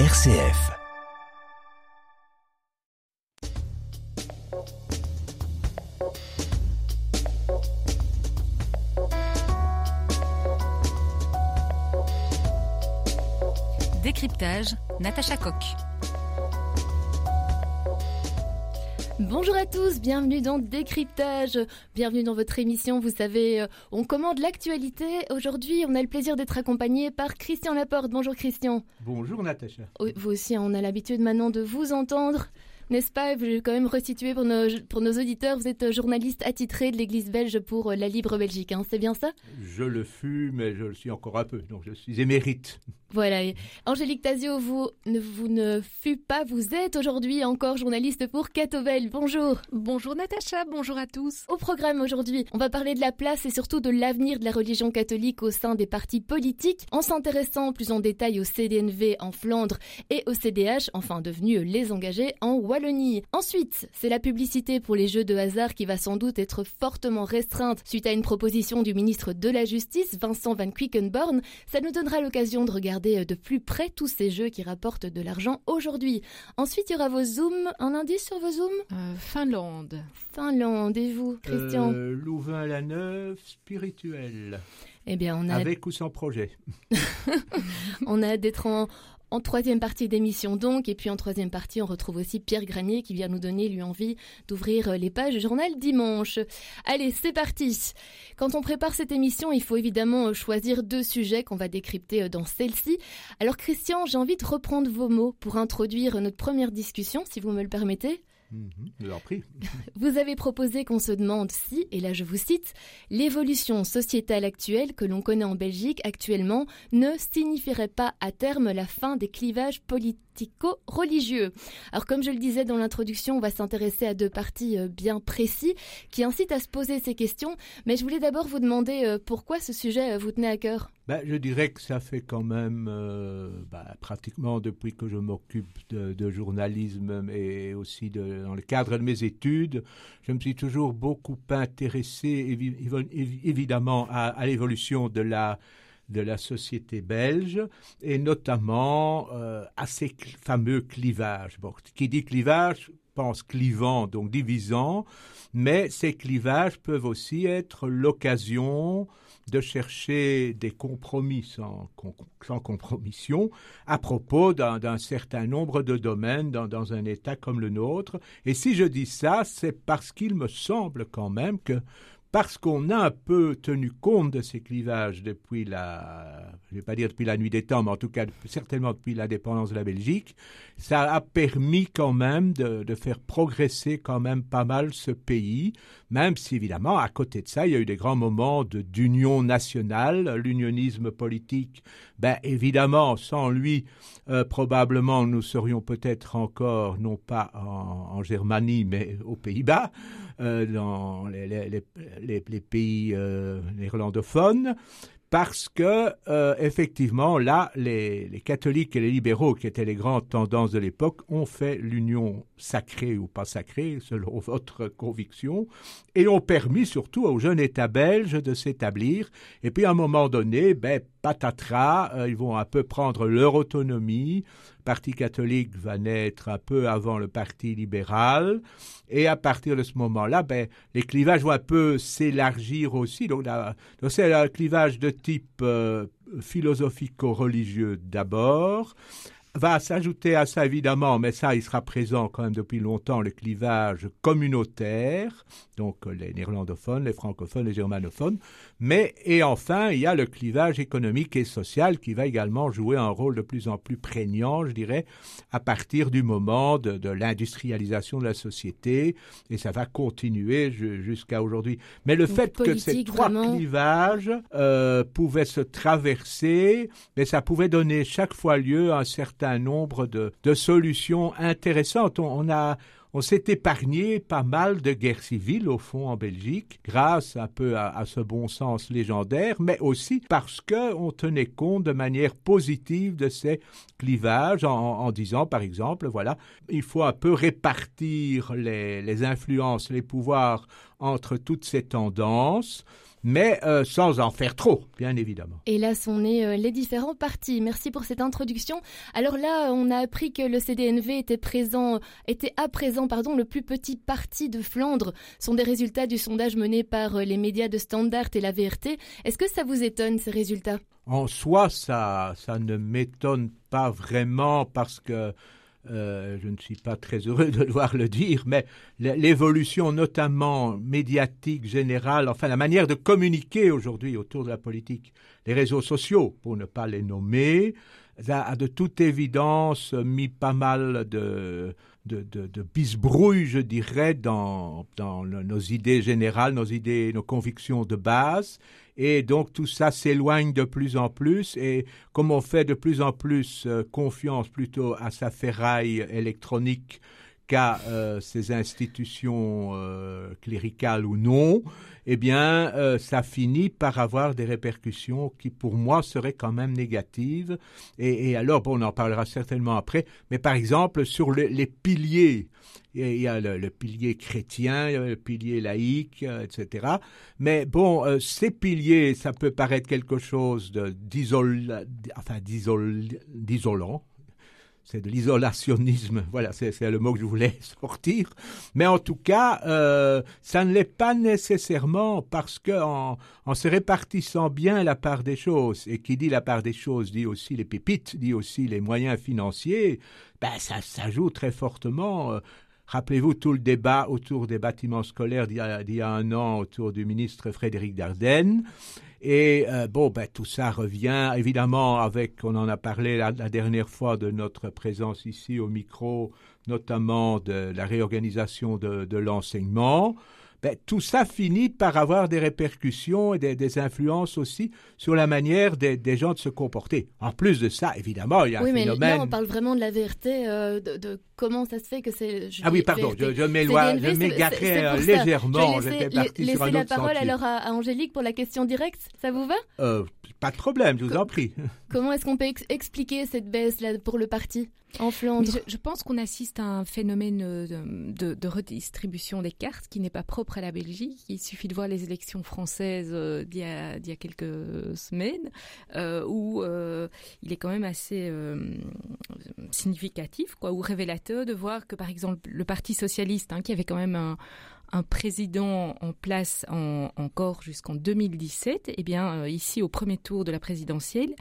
RCF. Décryptage, Natacha Coq. Bonjour à tous, bienvenue dans Décryptage, bienvenue dans votre émission. Vous savez, euh, on commande l'actualité. Aujourd'hui, on a le plaisir d'être accompagné par Christian Laporte. Bonjour Christian. Bonjour Natacha. Vous aussi, on a l'habitude maintenant de vous entendre. N'est-ce pas Je vais quand même resituer pour nos, pour nos auditeurs. Vous êtes journaliste attitré de l'Église belge pour euh, la Libre Belgique, hein, c'est bien ça? Je le fus, mais je le suis encore un peu, donc je suis émérite. Voilà. Angélique Tazio, vous ne, vous ne fûtes pas, vous êtes aujourd'hui encore journaliste pour Catovel. Bonjour. Bonjour Natacha, bonjour à tous. Au programme aujourd'hui, on va parler de la place et surtout de l'avenir de la religion catholique au sein des partis politiques, en s'intéressant plus en détail au CDNV en Flandre et au CDH, enfin devenus les engagés en Wallonie. Ensuite, c'est la publicité pour les jeux de hasard qui va sans doute être fortement restreinte suite à une proposition du ministre de la Justice, Vincent Van Quickenborn. Ça nous donnera l'occasion de regarder de plus près tous ces jeux qui rapportent de l'argent aujourd'hui. Ensuite, il y aura vos zooms. Un indice sur vos zooms? Euh, Finlande. Finlande, et vous, Christian? Euh, Louvain-la-Neuve, spirituel. Eh bien, on a... Avec ou sans projet On a d'être en, en troisième partie d'émission donc, et puis en troisième partie, on retrouve aussi Pierre Granier qui vient nous donner lui envie d'ouvrir les pages du journal dimanche. Allez, c'est parti. Quand on prépare cette émission, il faut évidemment choisir deux sujets qu'on va décrypter dans celle-ci. Alors Christian, j'ai envie de reprendre vos mots pour introduire notre première discussion, si vous me le permettez. Mmh, vous avez proposé qu'on se demande si, et là je vous cite, l'évolution sociétale actuelle que l'on connaît en Belgique actuellement ne signifierait pas à terme la fin des clivages politico-religieux. Alors comme je le disais dans l'introduction, on va s'intéresser à deux parties euh, bien précis qui incitent à se poser ces questions, mais je voulais d'abord vous demander euh, pourquoi ce sujet euh, vous tenait à cœur? Ben, je dirais que ça fait quand même ben, pratiquement depuis que je m'occupe de, journalisme et aussi dans le cadre de mes études, je me suis toujours beaucoup intéressé évidemment à, l'évolution de la de la société belge et notamment à ces fameux clivages. Qui dit clivage pense clivant, donc divisant, mais ces clivages peuvent aussi être l'occasion de chercher des compromis sans, compromission à propos d'un certain nombre de domaines dans, un État comme le nôtre. Et si je dis ça, c'est parce qu'il me semble quand même que parce qu'on a un peu tenu compte de ces clivages depuis la, je vais pas dire depuis la nuit des temps, mais en tout cas certainement depuis l'indépendance de la Belgique, ça a permis quand même de, faire progresser quand même pas mal ce pays, même si évidemment à côté de ça il y a eu des grands moments d'union nationale, l'unionisme politique, ben évidemment sans lui euh, probablement nous serions peut-être encore non pas en, en Germanie mais aux Pays-Bas, euh, dans les, pays euh, néerlandophones parce que euh, effectivement là les, catholiques et les libéraux qui étaient les grandes tendances de l'époque ont fait l'union sacrée ou pas sacrée selon votre conviction et ont permis surtout aux jeunes États belges de s'établir. Et puis à un moment donné ben patatras euh, ils vont un peu prendre leur autonomie Parti catholique va naître un peu avant le Parti libéral, et à partir de ce moment-là, ben, les clivages vont un peu s'élargir aussi. Donc, c'est un clivage de type euh, philosophico-religieux d'abord, va s'ajouter à ça évidemment, mais ça il sera présent quand même depuis longtemps, le clivage communautaire, donc les néerlandophones, les francophones, les germanophones, mais et enfin il y a le clivage économique et social qui va également jouer un rôle de plus en plus prégnant, je dirais, à partir du moment de, de l'industrialisation de la société, et ça va continuer jusqu'à aujourd'hui. Mais le donc fait que ces trois vraiment... clivages euh, pouvaient se traverser, mais ça pouvait donner chaque fois lieu à un certain nombre de, de solutions intéressantes. On, on a on s'est épargné pas mal de guerres civiles au fond en Belgique grâce un peu à, ce bon sens légendaire, mais aussi parce que on tenait compte de manière positive de ces clivages en, disant par exemple voilà il faut un peu répartir les influences, les pouvoirs entre toutes ces tendances mais euh, sans en faire trop, bien évidemment. Et là sont nés euh, les différents partis. Merci pour cette introduction. Alors là, on a appris que le CDNV était présent, était à présent, pardon, le plus petit parti de Flandre. Ce sont des résultats du sondage mené par les médias de Standard et la VRT. Est-ce que ça vous étonne ces résultats? En soi, ça, ça ne m'étonne pas vraiment parce que euh, je ne suis pas très heureux de devoir le dire, mais l'évolution notamment médiatique générale, enfin la manière de communiquer aujourd'hui autour de la politique, les réseaux sociaux, pour ne pas les nommer, a de toute évidence mis pas mal de, de, de, bisbrouille, je dirais, dans, nos idées générales, nos idées, nos convictions de base. Et donc tout ça s'éloigne de plus en plus. Et comme on fait de plus en plus euh, confiance plutôt à sa ferraille électronique qu'à euh, ces institutions euh, cléricales ou non, eh bien, ça finit par avoir des répercussions qui, pour moi, seraient quand même négatives. Et, alors, bon, on en parlera certainement après, mais par exemple, sur les piliers il y a le, pilier chrétien, le pilier laïque, euh, etc. Mais bon, euh, ces piliers, ça peut paraître quelque chose d'isolant. C'est de l'isolationnisme, voilà, c'est le mot que je voulais sortir. Mais en tout cas, euh, ça ne l'est pas nécessairement parce qu'en en, se répartissant bien la part des choses, et qui dit la part des choses dit aussi les pépites, dit aussi les moyens financiers, ben ça, ça joue très fortement. Rappelez-vous tout le débat autour des bâtiments scolaires d'il y, a un an autour du ministre Frédéric Dardenne. Et euh, bon, ben, tout ça revient évidemment avec, on en a parlé la, dernière fois de notre présence ici au micro, notamment de la réorganisation de l'enseignement. Ben, tout ça finit par avoir des répercussions et des, influences aussi sur la manière des, gens de se comporter. En plus de ça, évidemment, il y a oui, un phénomène... mais là, on parle vraiment de la vérité, euh, de, comment ça se fait que c'est... Ah oui, pardon, je, je m'éloigne, je m'égarais légèrement. J'étais parti sur un la parole alors à, Angélique pour la question directe, ça vous va? Euh, Pas de problème, je vous en prie. Comment est-ce qu'on peut expliquer cette baisse là pour le parti en Flandre. Je, pense qu'on assiste à un phénomène euh, de, redistribution des cartes qui n'est pas propre à la Belgique. Il suffit de voir les élections françaises euh, d'il y, a quelques semaines, euh, où il est quand même assez significatif, quoi, ou révélateur de voir que, par exemple, le Parti socialiste, hein, qui avait quand même un, président en place encore jusqu'en 2017, eh bien, ici, au premier tour de la présidentielle,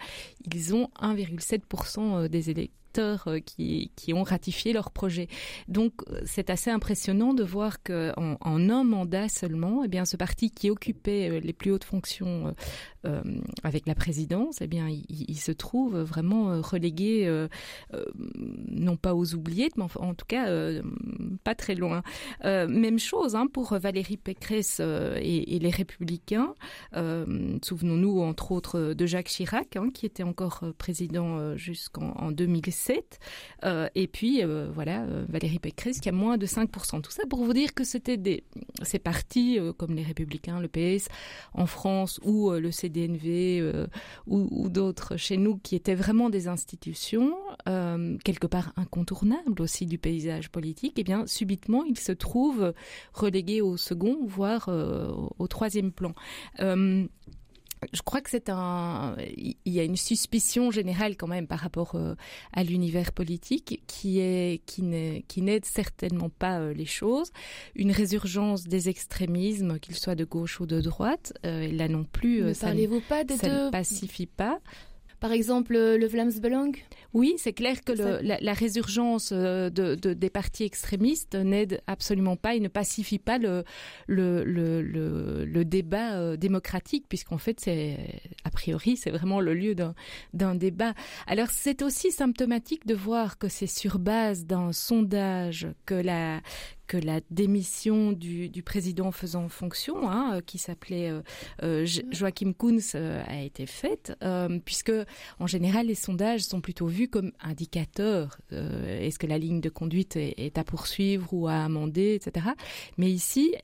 ils ont 1,7% des électeurs euh, qui, ont ratifié leur projet. Donc euh, c'est assez impressionnant de voir qu'en en, un mandat seulement, eh bien, ce parti qui occupait euh, les plus hautes fonctions avec la présidence, eh bien, il, se trouve vraiment relégué, non pas aux oubliettes, mais en, tout cas pas très loin. même chose hein, pour Valérie Pécresse et, les Républicains. Souvenons-nous entre autres de Jacques Chirac, hein, qui était encore président jusqu'en 2007 euh, et puis, euh, voilà, euh, Valérie Pécresse qui a moins de 5%. Tout ça pour vous dire que c'était des, ces partis comme les Républicains, le PS en France ou le CDNV ou, d'autres chez nous qui étaient vraiment des institutions, quelque part incontournables aussi du paysage politique, eh bien, subitement, ils se trouvent relégués au second, voire au troisième plan je crois que c'est un, il y a une suspicion générale quand même par rapport euh, à l'univers politique qui est, qui n'aide certainement pas euh, les choses. Une résurgence des extrémismes, qu'ils soient de gauche ou de droite, euh, là non plus, ça, ne, pas ça ne pacifie pas. Par exemple, le Vlaamsbelang Oui, c'est clair que la, résurgence euh, de, des partis extrémistes n'aide absolument pas et ne pacifie pas le, le, le, débat euh, démocratique, puisqu'en fait, c'est a priori, c'est vraiment le lieu d'un débat. Alors, c'est aussi symptomatique de voir que c'est sur base d'un sondage que la que la démission du, président faisant fonction, hein, euh, qui s'appelait euh, euh, Joachim Kunz, a été faite, puisque en général les sondages sont plutôt vus comme indicateurs. Est-ce que la ligne de conduite est, à poursuivre ou à amender, etc. Mais ici,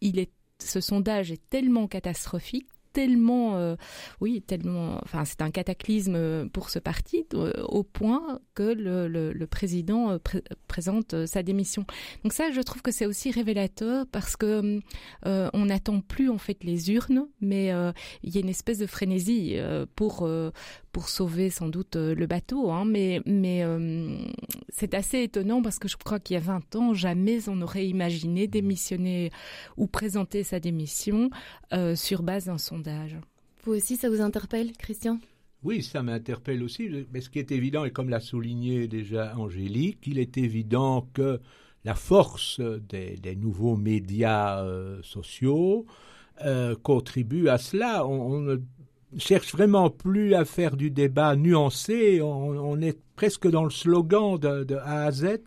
il est, ce sondage est tellement catastrophique tellement, oui, tellement, enfin, c'est un cataclysme pour ce parti au point que le, le, président présente sa démission. Donc ça, je trouve que c'est aussi révélateur parce que on n'attend plus en fait les urnes, mais il y a une espèce de frénésie pour pour sauver sans doute le bateau, hein, mais mais c'est assez étonnant parce que je crois qu'il y a 20 ans, jamais on aurait imaginé démissionner ou présenter sa démission euh, sur base d'un sondage. Vous aussi, ça vous interpelle, Christian? Oui, ça m'interpelle aussi, mais ce qui est évident, et comme l'a souligné déjà Angélique, il est évident que la force des, nouveaux médias euh, sociaux euh, contribue à cela. On, ne cherche vraiment plus à faire du débat nuancé, on, est presque dans le slogan de, A à Z,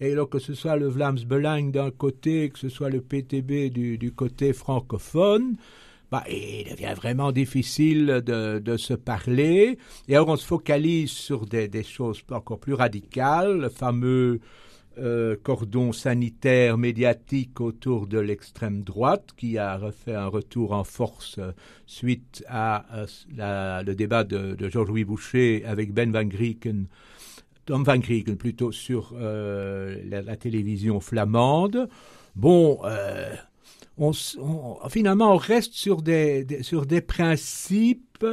et alors que ce soit le Vlaams Belang d'un côté, que ce soit le PTB du, côté francophone, bah, il devient vraiment difficile de, se parler, et alors on se focalise sur des choses encore plus radicales, le fameux euh, cordon sanitaire médiatique autour de l'extrême droite qui a refait un retour en force euh, suite à euh, le débat de, Georges-Louis Boucher avec Ben Van Grieken, Tom Van Grieken plutôt sur la, télévision flamande. Bon, on, finalement on reste sur des, sur des principes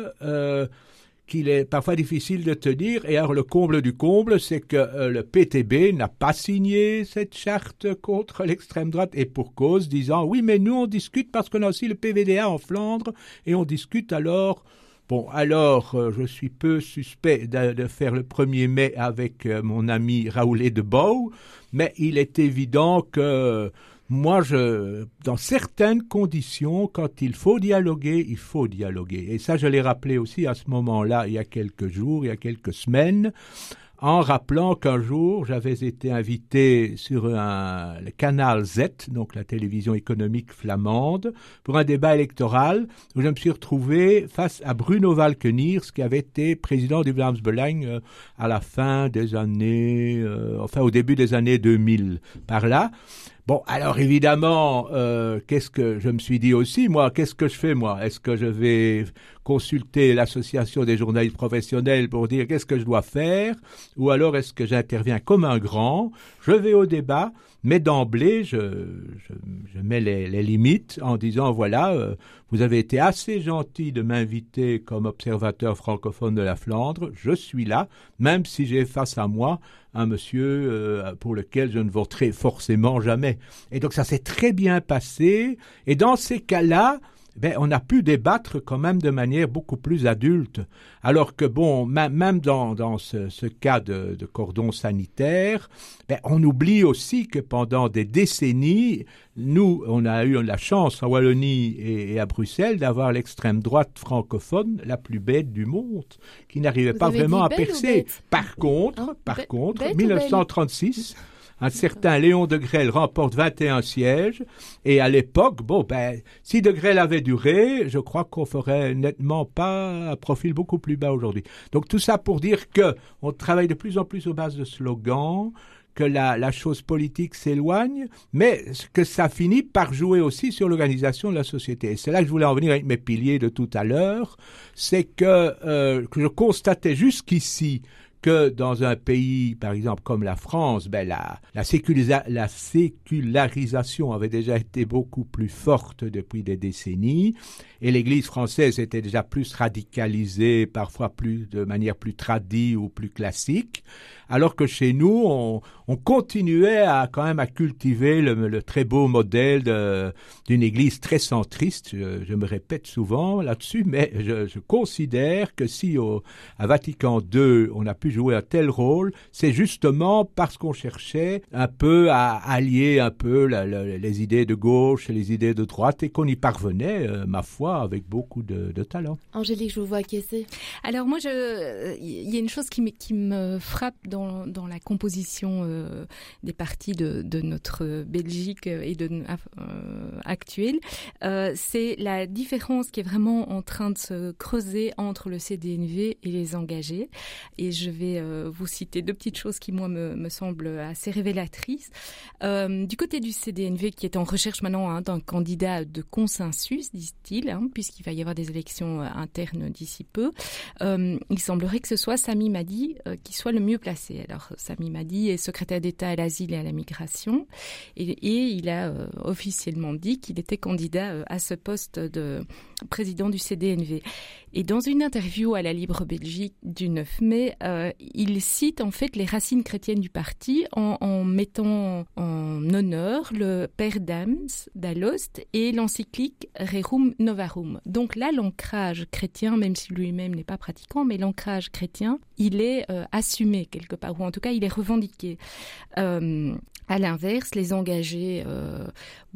qu'il est parfois difficile de tenir. Et alors le comble du comble, c'est que euh, le PTB n'a pas signé cette charte contre l'extrême droite et pour cause, disant oui, mais nous on discute parce qu'on a aussi le PVDA en Flandre et on discute alors. Bon, alors, euh, je suis peu suspect de, faire le 1er mai avec euh, mon ami Raoul de Bou, mais il est évident que moi, je, dans certaines conditions, quand il faut dialoguer, il faut dialoguer. Et ça, je l'ai rappelé aussi à ce moment-là, il y a quelques jours, il y a quelques semaines, en rappelant qu'un jour, j'avais été invité sur un, le canal Z, donc la télévision économique flamande, pour un débat électoral où je me suis retrouvé face à Bruno Valkeniers, qui avait été président du Vlaams Belang euh, à la fin des années, euh, enfin au début des années 2000, par là. Bon, alors évidemment, euh, qu'est-ce que je me suis dit aussi, moi, qu'est-ce que je fais, moi? Est-ce que je vais consulter l'association des journalistes professionnels pour dire qu'est-ce que je dois faire Ou alors est-ce que j'interviens comme un grand Je vais au débat, mais d'emblée, je, je, mets les, limites en disant, voilà, euh, vous avez été assez gentil de m'inviter comme observateur francophone de la Flandre, je suis là, même si j'ai face à moi un monsieur euh, pour lequel je ne voterai forcément jamais. Et donc ça s'est très bien passé. Et dans ces cas-là, ben, on a pu débattre quand même de manière beaucoup plus adulte. Alors que, bon, même dans, dans ce, ce, cas de, de cordon sanitaire, ben, on oublie aussi que pendant des décennies, nous, on a eu la chance en Wallonie et, à Bruxelles d'avoir l'extrême droite francophone la plus bête du monde, qui n'arrivait pas vraiment à percer. Par contre, par contre, 1936, un certain Léon de Grelle remporte 21 sièges, et à l'époque, bon, ben, si de Grelle avait duré, je crois qu'on ferait nettement pas un profil beaucoup plus bas aujourd'hui. Donc tout ça pour dire que on travaille de plus en plus aux bases de slogans, que la, la, chose politique s'éloigne, mais que ça finit par jouer aussi sur l'organisation de la société. Et c'est là que je voulais en venir avec mes piliers de tout à l'heure, c'est que, euh, que je constatais jusqu'ici que dans un pays, par exemple, comme la France, ben la, la, la, sécularisation avait déjà été beaucoup plus forte depuis des décennies, et l'Église française était déjà plus radicalisée, parfois plus de manière plus tradie ou plus classique alors que chez nous, on, continuait à quand même à cultiver le, très beau modèle d'une Église très centriste. Je, me répète souvent là-dessus, mais je, considère que si au, à Vatican II, on a pu jouer un tel rôle, c'est justement parce qu'on cherchait un peu à allier un peu les idées de gauche et les idées de droite et qu'on y parvenait, euh, ma foi, avec beaucoup de, talent. Angélique, je vous vois acquiescer. Alors moi, il y a une chose qui me frappe dans dans, la composition euh, des partis de, notre Belgique et de euh, actuelle, euh, c'est la différence qui est vraiment en train de se creuser entre le CDNV et les engagés. Et je vais vous citer deux petites choses qui, moi, me, me semblent assez révélatrices. du côté du CDNV, qui est en recherche maintenant hein, d'un candidat de consensus, disent-ils, hein, puisqu'il va y avoir des élections internes d'ici peu, il semblerait que ce soit Sami Madi qui soit le mieux placé. Alors, Sami Madi est secrétaire d'État à l'asile et à la migration, et, il a officiellement dit qu'il était candidat à ce poste de président du CDNV. Et dans une interview à la Libre Belgique du 9 mai, euh, il cite en fait les racines chrétiennes du parti en, en mettant en honneur le Père Dams d'Alost et l'encyclique Rerum Novarum. Donc là, l'ancrage chrétien, même si lui-même n'est pas pratiquant, mais l'ancrage chrétien, il est euh, assumé quelque part, ou en tout cas, il est revendiqué. Euh, à l'inverse, les engagés euh,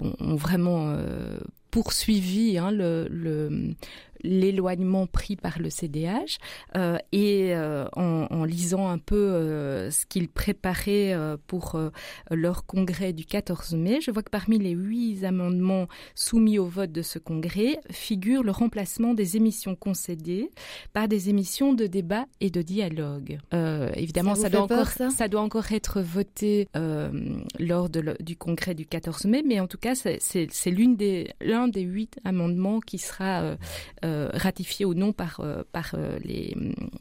ont vraiment euh, poursuivi hein, le, l'éloignement pris par le CDH euh, et euh, en, en, lisant un peu euh, ce qu'ils préparaient euh, pour euh, leur congrès du 14 mai, je vois que parmi les huit amendements soumis au vote de ce congrès figure le remplacement des émissions concédées par des émissions de débat et de dialogue. Euh, évidemment, ça, ça, doit encore, ça, ça doit encore être voté lors de le, du congrès du 14 mai, mais en tout cas, c'est l'une des l'un des huit amendements qui sera euh, ratifié ou non par, euh, par euh, les,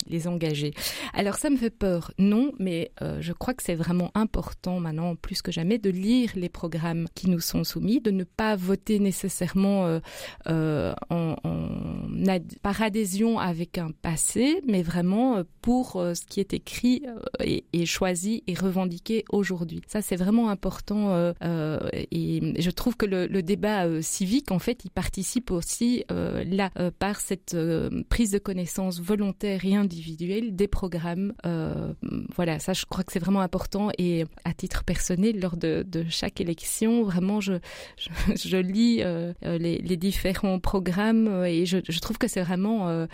les engagés. Alors ça me fait peur, non, mais euh, je crois que c'est vraiment important maintenant, plus que jamais, de lire les programmes qui nous sont soumis, de ne pas voter nécessairement euh, euh, en, par adhésion avec un passé, mais vraiment euh, pour euh, ce qui est écrit euh, et, choisi et revendiqué aujourd'hui. Ça, c'est vraiment important euh, euh, et je trouve que le, débat euh, civique, en fait, il participe aussi euh, là euh, par cette euh, prise de connaissance volontaire et individuelle des programmes. Euh, voilà, ça, je crois que c'est vraiment important et à titre personnel, lors de, chaque élection, vraiment, je, je, lis euh, les, différents programmes et je, trouve que c'est vraiment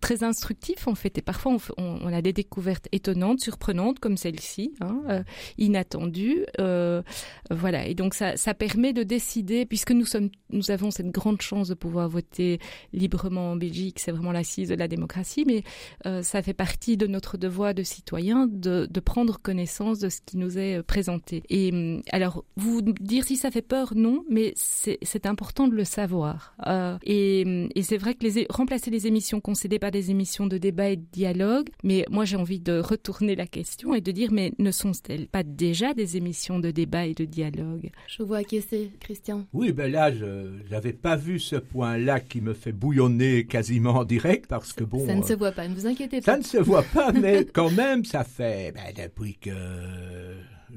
très instructif en fait et parfois on, a des découvertes étonnantes surprenantes comme celle-ci hein, euh, inattendues euh, voilà. Et donc ça, ça permet de décider puisque nous sommes nous avons cette grande chance de pouvoir voter librement en Belgique c'est vraiment l'assise de la démocratie mais euh, ça fait partie de notre devoir de citoyen de, de prendre connaissance de ce qui nous est présenté. Et euh, alors vous dire si ça fait peur non mais c'est important de le savoir. Euh, et, c'est vrai que remplacer les émissions concédées par des émissions de débat et de dialogue, mais moi j'ai envie de retourner la question et de dire mais ne sont-elles pas déjà des émissions de débat et de dialogue Je vois acquiescer, Christian. Oui, ben là, je n'avais pas vu ce point-là qui me fait bouillonner quasiment en direct parce que bon... Ça ne euh, se voit pas, ne vous inquiétez pas. Ça ne se voit pas, mais quand même, ça fait... Ben, depuis que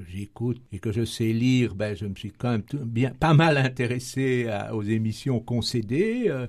j'écoute et que je sais lire, ben, je me suis quand même tout, bien, pas mal intéressé à, aux émissions concédées. Euh,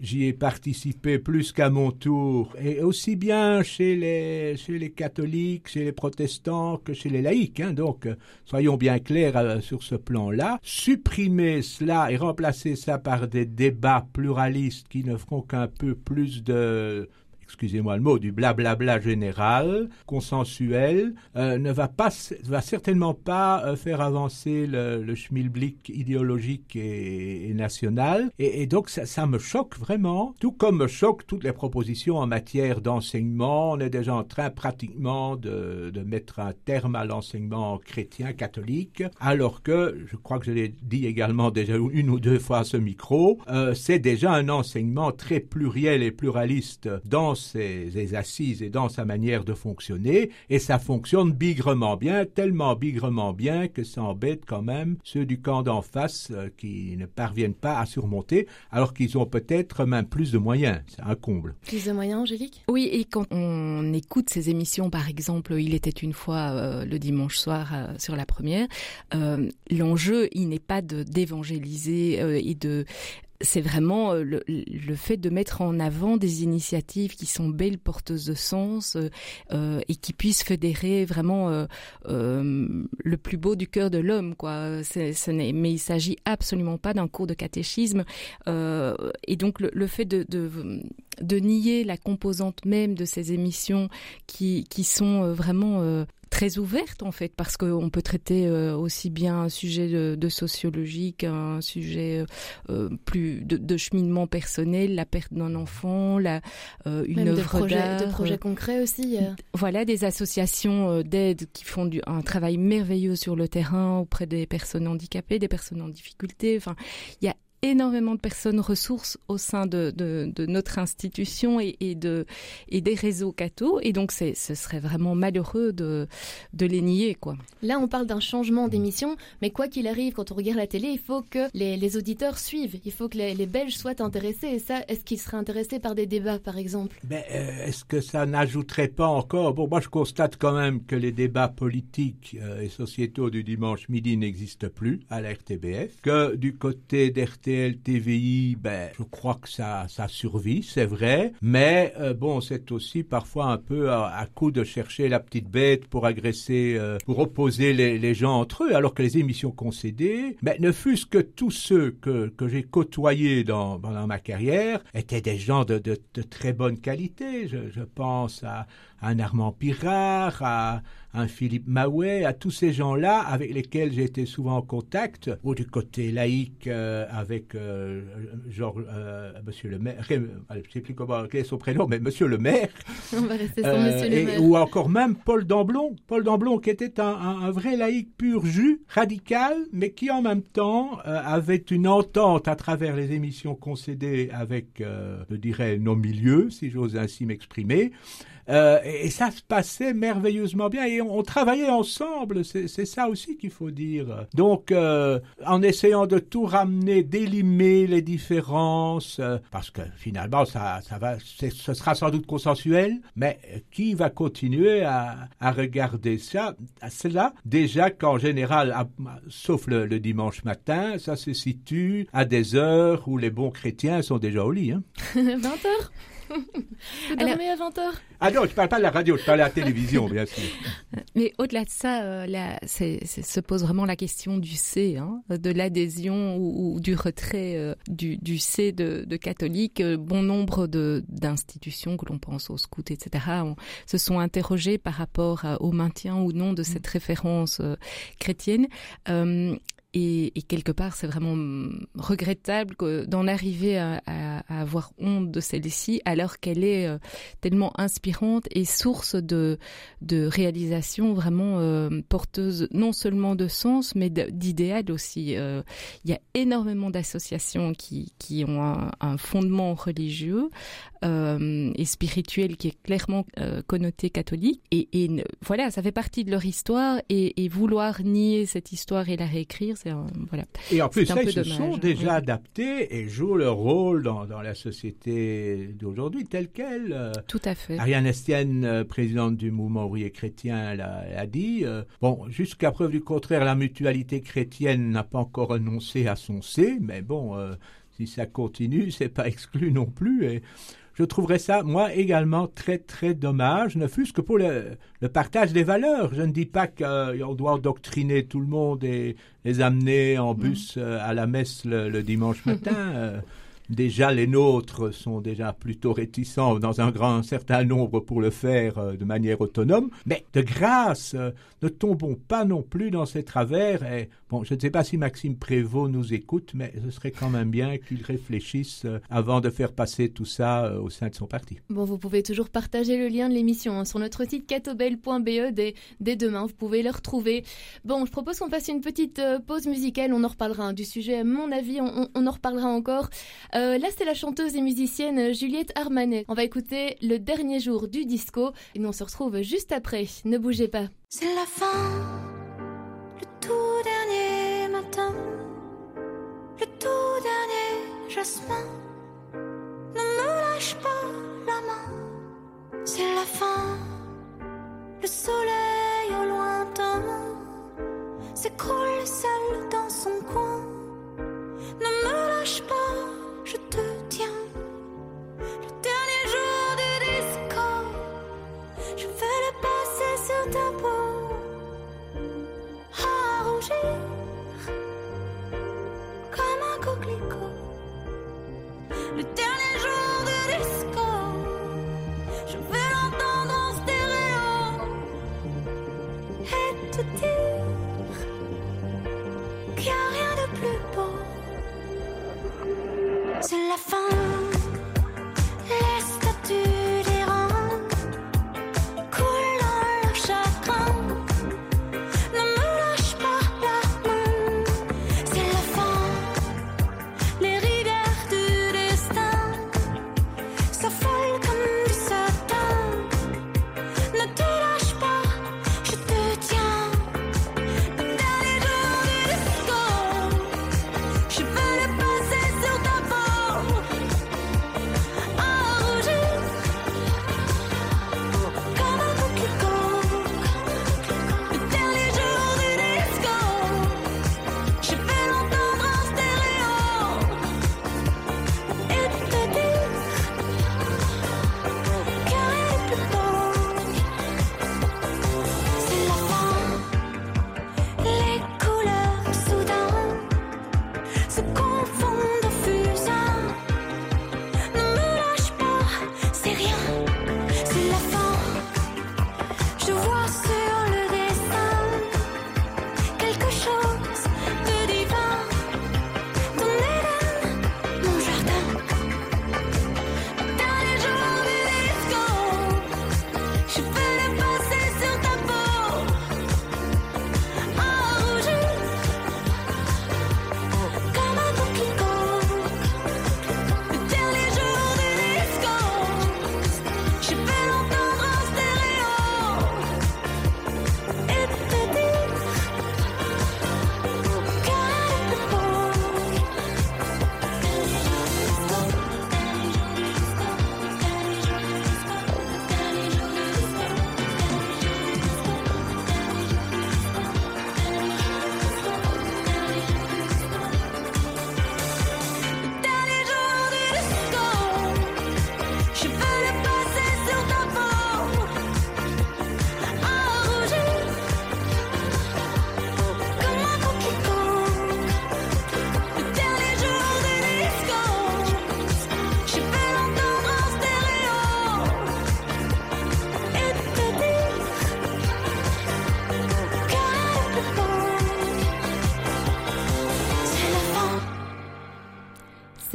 J'y ai participé plus qu'à mon tour, et aussi bien chez les, chez les catholiques, chez les protestants que chez les laïcs. Hein. Donc, soyons bien clairs euh, sur ce plan-là. Supprimer cela et remplacer ça par des débats pluralistes qui ne feront qu'un peu plus de excusez-moi le mot, du blablabla bla, bla général, consensuel, euh, ne va pas, va certainement pas euh, faire avancer le, le schmilblick idéologique et, national. Et, donc ça, me choque vraiment, tout comme me choquent toutes les propositions en matière d'enseignement. On est déjà en train pratiquement de, de mettre un terme à l'enseignement chrétien catholique, alors que, je crois que je l'ai dit également déjà une ou deux fois à ce micro, euh, c'est déjà un enseignement très pluriel et pluraliste dans ses, ses assises et dans sa manière de fonctionner, et ça fonctionne bigrement bien, tellement bigrement bien que ça embête quand même ceux du camp d'en face euh, qui ne parviennent pas à surmonter, alors qu'ils ont peut-être même plus de moyens. C'est un comble. Plus de moyens, Angélique? Oui, et quand on écoute ces émissions, par exemple, Il était une fois euh, le dimanche soir euh, sur la première, euh, l'enjeu, il n'est pas d'évangéliser euh, et de c'est vraiment euh, le, le fait de mettre en avant des initiatives qui sont belles porteuses de sens euh, euh, et qui puissent fédérer vraiment euh, euh, le plus beau du cœur de l'homme quoi. Ce n'est mais il s'agit absolument pas d'un cours de catéchisme et donc le, le fait de, de de nier la composante même de ces émissions qui, qui sont vraiment très ouverte en fait, parce qu'on peut traiter aussi bien un sujet de, sociologie qu'un sujet plus de, cheminement personnel, la perte d'un enfant, la une œuvre d'art, de projets concrets aussi. Voilà, des associations d'aide qui font du, un travail merveilleux sur le terrain auprès des personnes handicapées, des personnes en difficulté. Enfin, il y a énormément de personnes ressources au sein de, de, de notre institution et, et, de, et des réseaux cathos. Et donc, ce serait vraiment malheureux de, de les nier. Quoi. Là, on parle d'un changement d'émission, mais quoi qu'il arrive, quand on regarde la télé, il faut que les, les auditeurs suivent. Il faut que les, les, Belges soient intéressés. Et ça, est-ce qu'ils seraient intéressés par des débats, par exemple? Ben, euh, Est-ce que ça n'ajouterait pas encore? Bon, moi, je constate quand même que les débats politiques euh, et sociétaux du dimanche midi n'existent plus à la RTBF, que du côté d'RTBF, TVI, ben, je crois que ça, ça survit, c'est vrai. Mais euh, bon, c'est aussi parfois un peu à, coup de chercher la petite bête pour agresser, euh, pour opposer les, gens entre eux, alors que les émissions concédées, ben, ne fût-ce que tous ceux que, que j'ai côtoyés dans, pendant ma carrière étaient des gens de, de, très bonne qualité. Je, je pense à, à un Armand Pirard, à un Philippe Maouet, à tous ces gens-là avec lesquels j'ai été souvent en contact, ou du côté laïque euh, avec euh, genre euh, Monsieur le maire, je ne sais plus comment quel est son prénom, mais Monsieur le maire, On va rester sur Monsieur le maire. ou encore même Paul Damblon, Paul Damblon qui était un, un, un, vrai laïque pur jus, radical, mais qui en même temps avait une entente à travers les émissions concédées avec, je dirais, nos milieux, si j'ose ainsi m'exprimer. Et, ça se passait merveilleusement bien et on, travaillait ensemble, c'est ça aussi qu'il faut dire. Donc, euh, en essayant de tout ramener, d'élimer les différences, euh, parce que finalement, ça, ça va, ce sera sans doute consensuel, mais qui va continuer à, regarder ça, à cela? Déjà qu'en général, sauf le, dimanche matin, ça se situe à des heures où les bons chrétiens sont déjà au lit. Hein. 20 heures? Vous dormez à 20 heures? Ah non, je parle pas de la radio, je parle de la télévision, bien sûr. Mais au-delà de ça, euh, là, se pose vraiment la question du C, hein, de l'adhésion ou, ou, du retrait euh, du, du, C de, de catholique. Euh, bon nombre de, d'institutions, que l'on pense aux scouts, etc., on, se sont interrogées par rapport à, au maintien ou non de cette référence euh, chrétienne. Et, quelque part, c'est vraiment regrettable d'en arriver à, avoir honte de celle-ci, alors qu'elle est euh, tellement inspirante et source de, de réalisation vraiment euh, porteuse non seulement de sens, mais d'idéal aussi. Euh, il y a énormément d'associations qui, ont un, fondement religieux euh, et spirituel qui est clairement euh, connoté catholique. Et, et, voilà, ça fait partie de leur histoire et, et vouloir nier cette histoire et la réécrire, un, voilà. Et en plus, ça, ils se sont déjà oui. adaptés et jouent leur rôle dans, dans la société d'aujourd'hui telle qu'elle. Euh, Tout à fait. Ariane Estienne, présidente du mouvement ouvrier chrétien, l'a, dit euh, bon, jusqu'à preuve du contraire, la mutualité chrétienne n'a pas encore renoncé à son C, mais bon, si ça continue, c'est pas exclu non plus. Et je trouverais ça, moi, également très, très dommage, ne fût-ce que pour le, le, partage des valeurs. Je ne dis pas qu'on euh, doit endoctriner tout le monde et les amener en bus mmh. euh, à la messe le, le dimanche matin. Déjà les nôtres sont déjà plutôt réticents dans un grand certain nombre pour le faire euh, de manière autonome, mais de grâce, euh, ne tombons pas non plus dans ces travers. Et bon, je ne sais pas si Maxime Prévost nous écoute, mais ce serait quand même bien qu'il réfléchisse euh, avant de faire passer tout ça au sein de son parti. Bon, vous pouvez toujours partager le lien de l'émission hein, sur notre site catobel.be dès, demain. Vous pouvez le retrouver. Bon, je propose qu'on fasse une petite pause musicale. On en reparlera du sujet. À mon avis, on, en reparlera encore. Là, c'est la chanteuse et musicienne euh, Juliette Armanet. On va écouter le dernier jour du disco et nous on se retrouve juste après. Ne bougez pas. C'est la fin, le tout dernier matin, le tout dernier jasmin. Ne me lâche pas la main. C'est la fin, le soleil au lointain s'écroule seul dans son coin. Ne me lâche pas je te tiens. Le dernier jour du disco, je vais le passer sur ta peau. À rougir comme un coquelicot. Le dernier jour du disco, je vais l'entendre en stéréo. C'est la fin,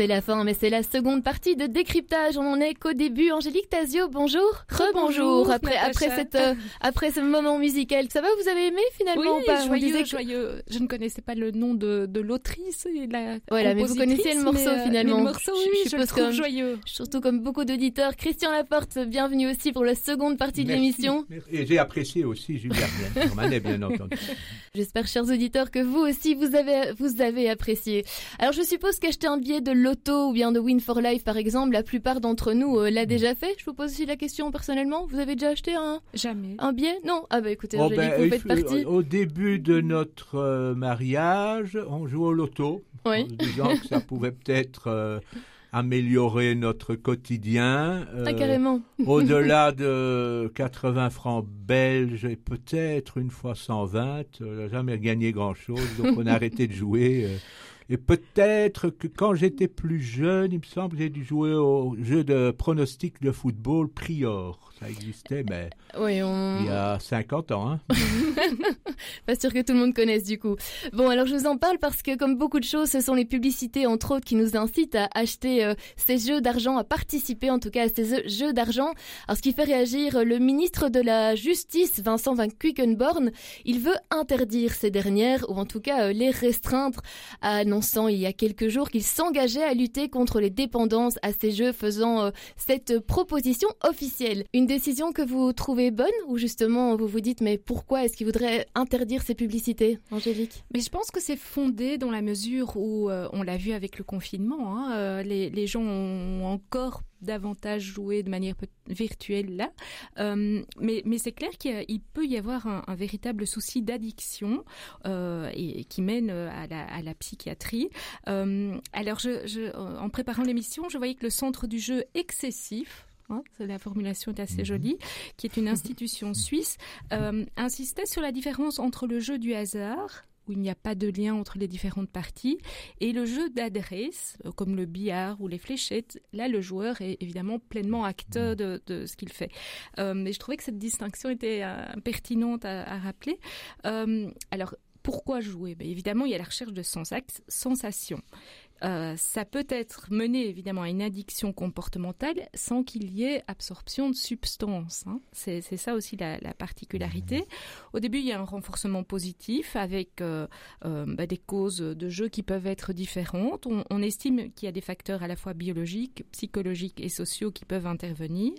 mais c'est la seconde partie de décryptage. On en est qu'au début. Angélique Tazio, bonjour. Rebonjour. Après, après cette, euh, après ce moment musical, ça va Vous avez aimé finalement oui, pas? Joyeux, joyeux. Je ne connaissais pas le nom de, de l'autrice et la Voilà, mais vous connaissez le morceau mais, euh, finalement. le morceau, oui, je, je le trouve comme, joyeux. Surtout comme beaucoup d'auditeurs. Christian Laporte, bienvenue aussi pour la seconde partie Merci, de l'émission. Et j'ai apprécié aussi Julia Romanet, bien entendu. J'espère, chers auditeurs, que vous aussi vous avez vous avez apprécié. Alors, je suppose qu'acheter un billet de loto ou bien de Win for Life, par exemple, la plupart d'entre nous euh, l'a déjà fait. Je vous pose aussi la question personnellement. Vous avez déjà acheté un Jamais. un billet? Non. Ah bah écoutez, Oh, Angélique, ben, vous faites partie. Au début de notre euh, mariage, on jouait au loto, Oui. en se disant que ça pouvait peut-être euh, améliorer notre quotidien. Ah euh, carrément. Au-delà de 80 francs belges et peut-être une fois 120, euh, on n'a jamais gagné grand-chose, donc on a arrêté de jouer. Et peut-être que quand j'étais plus jeune, il me semble j'ai dû jouer au jeu de pronostic de football Prior. Ça existait, mais Oui, on. il y a 50 ans. Hein. Pas sûr que tout le monde connaisse du coup. Bon, alors je vous en parle parce que comme beaucoup de choses, ce sont les publicités entre autres qui nous incitent à acheter euh, ces jeux d'argent, à participer en tout cas à ces jeux- d'argent. Alors ce qui fait réagir euh, le ministre de la Justice, Vincent Van Quickenborn, il veut interdire ces dernières ou en tout cas euh, les restreindre, annonçant il y a quelques jours qu'il s'engageait à lutter contre les dépendances à ces jeux, faisant euh, cette proposition officielle. Une décision que vous trouvez bonne ou justement vous vous dites mais pourquoi est-ce qu'il voudrait interdire ces publicités, Angélique? Mais je pense que c'est fondé dans la mesure où, euh, on l'a vu avec le confinement, hein, euh, les, les gens ont encore davantage joué de manière virtuelle là. Euh, mais mais c'est clair qu'il peut y avoir un, un véritable souci d'addiction euh, et, et qui mène euh, à la, à la psychiatrie. Euh, alors, je, je, en préparant l'émission, je voyais que le centre du jeu excessif, hein, la formulation est assez Mhm. jolie, qui est une institution suisse, euh, insistait sur la différence entre le jeu du hasard où il n'y a pas de lien entre les différentes parties. Et le jeu d'adresse, euh, comme le billard ou les fléchettes, là, le joueur est évidemment pleinement acteur de, ce qu'il fait. Euh, mais je trouvais que cette distinction était euh, pertinente à, rappeler. alors, pourquoi jouer? Ben, Évidemment, il y a la recherche de sensations. Euh, ça peut être mené évidemment à une addiction comportementale sans qu'il y ait absorption de substances. Hein. C'est ça aussi la, particularité. Au début, il y a un renforcement positif avec euh, euh, bah, des causes de jeu qui peuvent être différentes. On, on estime qu'il y a des facteurs à la fois biologiques, psychologiques et sociaux qui peuvent intervenir.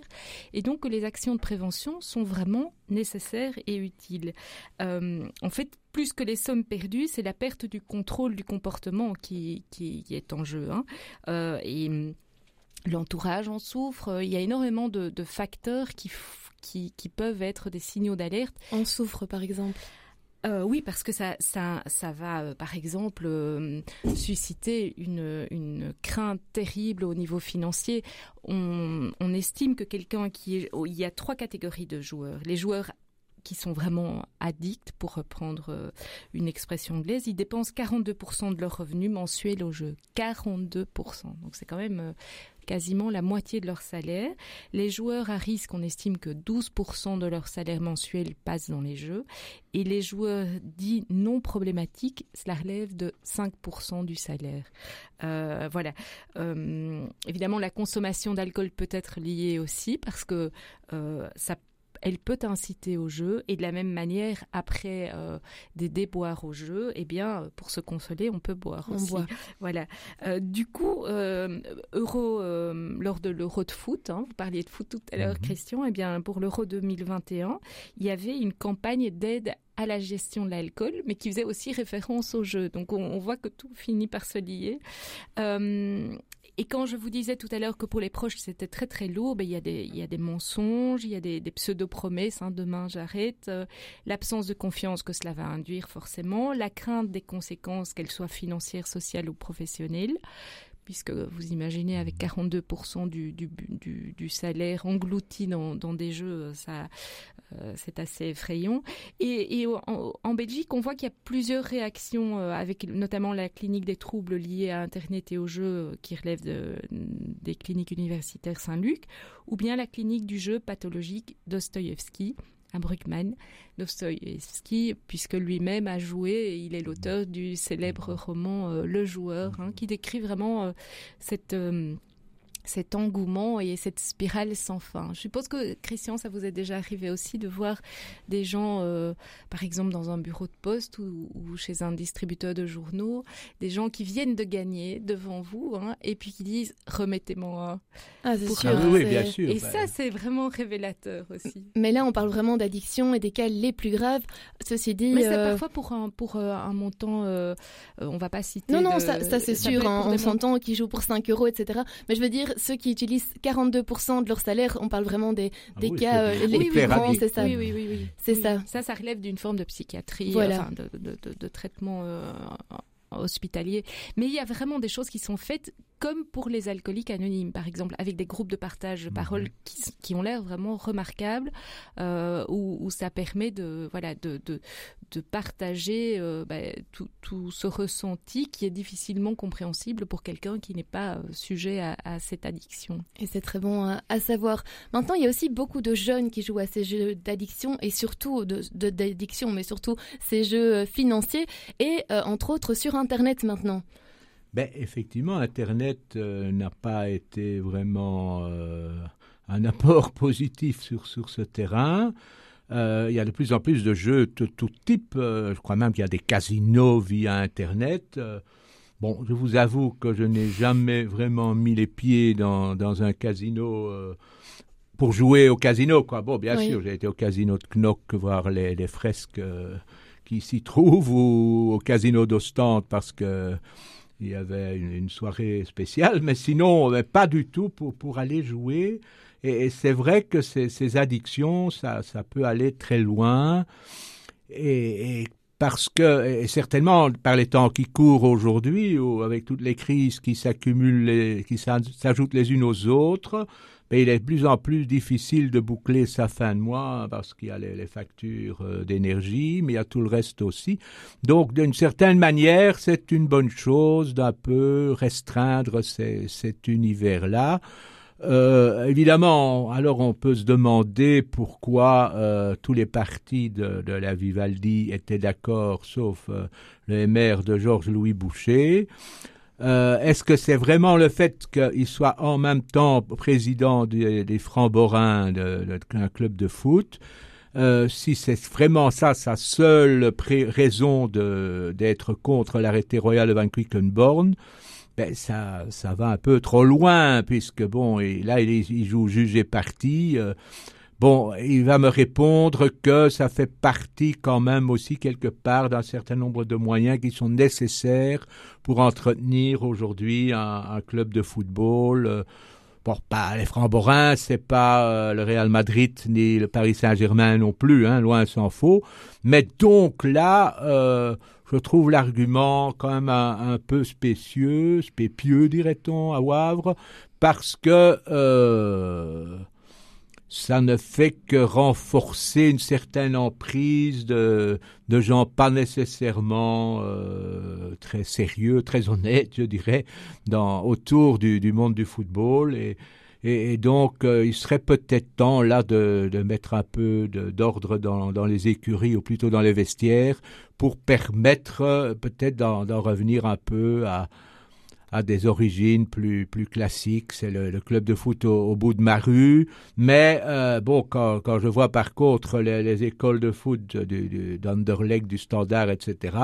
Et donc les actions de prévention sont vraiment nécessaires et utiles. en fait, plus que les sommes perdues, c'est la perte du contrôle du comportement qui, qui, est en jeu. Hein. Euh, et hum, l'entourage en souffre. Il y a énormément de, facteurs qui, qui, qui, peuvent être des signaux d'alerte. En souffre, par exemple euh, oui, parce que ça, ça, ça va, euh, par exemple, susciter une, une, crainte terrible au niveau financier. On, estime que quelqu'un qui est... Il y a trois catégories de joueurs. Les joueurs qui sont vraiment addicts, pour reprendre euh, une expression anglaise, ils dépensent 42% de leurs revenus mensuels au jeu. 42%. Donc c'est quand même euh, quasiment la moitié de leur salaire. Les joueurs à risque, on estime que 12% de leur salaire mensuel passe dans les jeux. Et les joueurs dits non problématiques, cela relève de 5% du salaire. Euh, voilà. évidemment, la consommation d'alcool peut être liée aussi parce que ça elle peut inciter au jeu et de la même manière après euh, des déboires au jeu eh bien pour se consoler on peut boire aussi voilà euh, du coup euh, euro lors de l'euro de foot hein, vous parliez de foot tout à l'heure mhm. Christian eh bien pour l'euro 2021 il y avait une campagne d'aide à la gestion de l'alcool, mais qui faisait aussi référence au jeu. Donc on, voit que tout finit par se lier. Et quand je vous disais tout à l'heure que pour les proches c'était très très lourd, ben, il, y a des, il y a des mensonges, il y a des, des pseudo-promesses, hein, demain j'arrête, euh, l'absence de confiance que cela va induire forcément, la crainte des conséquences, qu'elles soient financières, sociales ou professionnelles, puisque vous imaginez avec 42% du, salaire englouti dans, des jeux, ça, euh, c'est assez effrayant. Et, en, Belgique, on voit qu'il y a plusieurs réactions, euh, avec notamment la clinique des troubles liés à Internet et aux jeux, euh, qui relève de, des cliniques universitaires Saint-Luc, ou bien la clinique du jeu pathologique Dostoïevski, à Bruckmann, Dostoïevski, puisque lui-même a joué, et il est l'auteur du célèbre roman euh, Le Joueur, hein, qui décrit vraiment euh, cette euh, cet engouement et cette spirale sans fin. Je suppose que, Christian, ça vous est déjà arrivé aussi de voir des gens, euh, par exemple dans un bureau de poste ou, chez un distributeur de journaux, des gens qui viennent de gagner devant vous hein, et puis qui disent remettez-moi Ah, c'est sûr. Ah oui, bien sûr. Et ça, c'est vraiment révélateur aussi. Mais là, on parle vraiment d'addiction et des cas les plus graves. Ceci dit. Mais c'est euh, parfois pour un, pour euh, un montant, on va pas citer. Non, non, ça, ça c'est sûr. Hein, on s'entend qui joue pour 5 euros, etc. Mais je veux dire, ceux qui utilisent 42% de leur salaire, on parle vraiment des, ah des cas euh, les plus grands, c'est ça. Oui, oui, oui. C'est ça. Ça, ça relève d'une forme de psychiatrie, enfin, de, de, de, de traitement euh, hospitalier. Mais il y a vraiment des choses qui sont faites comme pour les alcooliques anonymes, par exemple, avec des groupes de partage de paroles mhm. qui, qui ont l'air vraiment remarquables, euh, où, où, ça permet de, voilà, de, de, de partager euh, bah, tout, tout, ce ressenti qui est difficilement compréhensible pour quelqu'un qui n'est pas euh, sujet à, à, cette addiction. Et c'est très bon à, à, savoir. Maintenant, il y a aussi beaucoup de jeunes qui jouent à ces jeux d'addiction et surtout de d'addiction, mais surtout ces jeux financiers et euh, entre autres sur Internet maintenant. Ben, effectivement, Internet euh, n'a pas été vraiment euh, un apport positif sur, sur ce terrain. Euh, il y a de plus en plus de jeux de tout type. je crois même qu'il y a des casinos via Internet. bon, je vous avoue que je n'ai jamais vraiment mis les pieds dans, dans un casino pour jouer au casino. Quoi. Bon, bien sûr, j'ai été au casino de Knock voir les, les fresques qui s'y trouvent ou au casino d'Ostende parce que il y avait une, soirée spéciale, mais sinon, pas du tout pour, pour aller jouer. Et, c'est vrai que ces, ces addictions, ça, ça, peut aller très loin. Et, et parce que, et certainement par les temps qui courent aujourd'hui, ou avec toutes les crises qui s'accumulent, qui s'ajoutent les unes aux autres, ben, il est de plus en plus difficile de boucler sa fin de mois parce qu'il y a les, factures euh, d'énergie, mais il y a tout le reste aussi. Donc, d'une certaine manière, c'est une bonne chose d'un peu restreindre cet univers-là. Euh, évidemment, alors on peut se demander pourquoi euh, tous les partis de, la Vivaldi étaient d'accord, sauf euh, le MR de Georges-Louis Boucher. Est-ce que c'est vraiment le fait qu'il soit en même temps président des, des Francs-Borins d'un club de foot si c'est vraiment ça sa seule raison d'être contre l'arrêté royal de Van Quickenborn, ben ça, ça va un peu trop loin, puisque bon, et là il, joue juge et parti. Euh, bon, il va me répondre que ça fait partie quand même aussi quelque part d'un certain nombre de moyens qui sont nécessaires pour entretenir aujourd'hui un, club de football. Euh, bon, pas les Francs-Borins, c'est pas euh, le Real Madrid ni le Paris Saint-Germain non plus, hein, loin s'en faut. Mais donc là, euh, je trouve l'argument quand même un, peu spécieux, spépieux, dirait-on, à Wavre, parce que euh, ça ne fait que renforcer une certaine emprise de, gens pas nécessairement euh, très sérieux, très honnêtes, je dirais, dans, autour du, monde du football. Et, donc, euh, il serait peut-être temps là de, mettre un peu d'ordre dans, dans, les écuries ou plutôt dans les vestiaires pour permettre euh, peut-être d'en revenir un peu à, à des origines plus, plus classiques. C'est le, club de foot au, bout de ma rue. Mais euh, bon, quand, quand, je vois par contre les, les écoles de foot d'Anderlecht, du, Standard, etc.,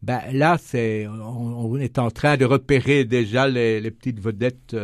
ben là, c'est on, est en train de repérer déjà les, les petites vedettes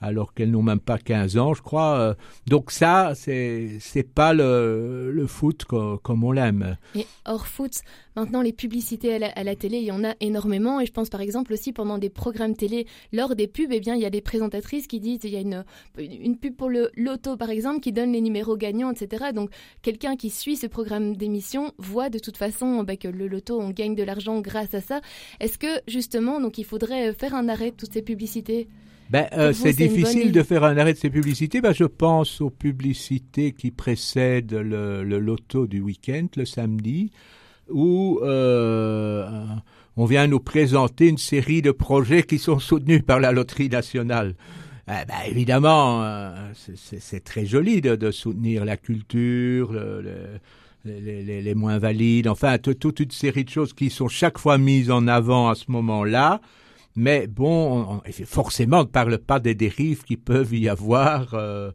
alors qu'elles n'ont même pas 15 ans, je crois. Euh, donc ça, c'est c'est pas le, foot comme on l'aime. Et hors foot, maintenant les publicités à la, télé, il y en a énormément. Et je pense par exemple aussi pendant des programmes télé, lors des pubs, eh bien il y a des présentatrices qui disent, il y a une une pub pour le loto par exemple qui donne les numéros gagnants, etc. Donc quelqu'un qui suit ce programme d'émission voit de toute façon bah, que le loto, on gagne de l'argent grâce à ça. Est-ce que justement, donc il faudrait faire un arrêt de toutes ces publicités? Ben, euh, c'est difficile de faire un arrêt de ces publicités. Ben, je pense aux publicités qui précèdent le, loto du week-end, le samedi, où euh, on vient nous présenter une série de projets qui sont soutenus par la Loterie nationale. Eh ben, évidemment, euh, c'est très joli de, soutenir la culture, les, les, moins valides, enfin toute une série de choses qui sont chaque fois mises en avant à ce moment-là. Mais bon, forcément, on ne parle pas des dérives qui peuvent y avoir euh,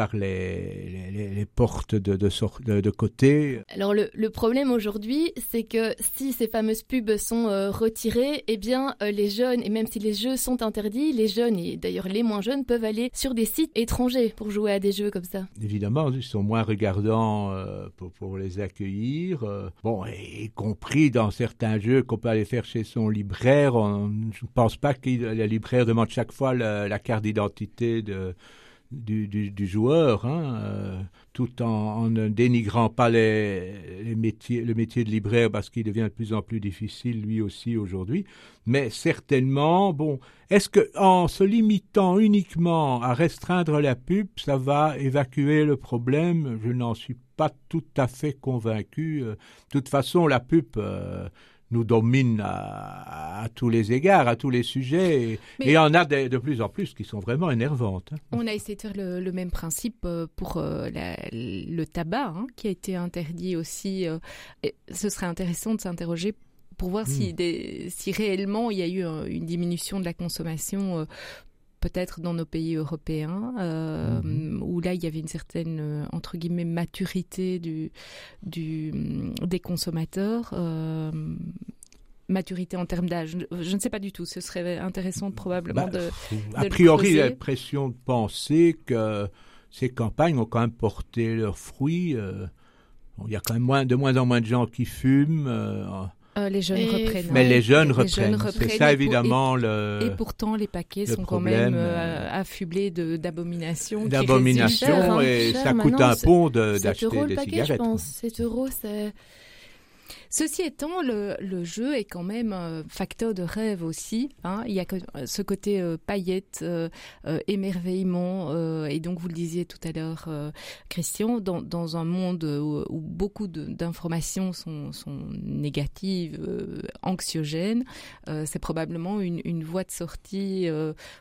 par les, les, portes de, de, de, côté. Alors le, le problème aujourd'hui, c'est que si ces fameuses pubs sont euh, retirées, eh bien euh, les jeunes, et même si les jeux sont interdits, les jeunes, et d'ailleurs les moins jeunes, peuvent aller sur des sites étrangers pour jouer à des jeux comme ça. Évidemment, ils sont moins regardants euh, pour, pour, les accueillir. bon, y compris dans certains jeux qu'on peut aller faire chez son libraire. je ne pense pas que le libraire demande chaque fois la carte d'identité de du, du, joueur, hein, euh, tout en, ne dénigrant pas les, les, métiers, le métier de libraire parce qu'il devient de plus en plus difficile lui aussi aujourd'hui. Mais certainement, bon, est-ce que en se limitant uniquement à restreindre la pub, ça va évacuer le problème? Je n'en suis pas tout à fait convaincu. Euh, de toute façon, la pub, euh, nous domine à, tous les égards, à tous les sujets. Et, il y en a de, plus en plus qui sont vraiment énervantes. Hein. On a essayé de faire le, même principe euh, pour euh, le tabac, hein, qui a été interdit aussi. Euh, ce serait intéressant de s'interroger pour voir si, hmm. si réellement il y a eu une diminution de la consommation peut-être dans nos pays européens, euh, mhm. où là il y avait une certaine euh, entre guillemets maturité du, du des consommateurs. Euh, maturité en termes d'âge. Je ne sais pas du tout. Ce serait intéressant probablement bah, de, A priori, j'ai l'impression de penser que ces campagnes ont quand même porté leurs fruits. il y a quand même moins, de moins en moins de gens qui fument. Euh, les jeunes reprennent. Mais les jeunes reprennent. C'est ça évidemment et, le. Et pourtant les paquets sont quand même euh, affublés d'abominations. D'abominations et ça coûte un pont d'acheter des paquet, cigarettes. Je pense. 7 euros, c'est. Ceci étant, le, jeu est quand même un facteur de rêve aussi. Hein. Il y a ce côté euh, paillette, euh, euh, émerveillement, euh, et donc vous le disiez tout à l'heure, euh, Christian, dans, un monde où, beaucoup d'informations sont, négatives, euh, anxiogènes, c'est probablement une, une, voie de sortie,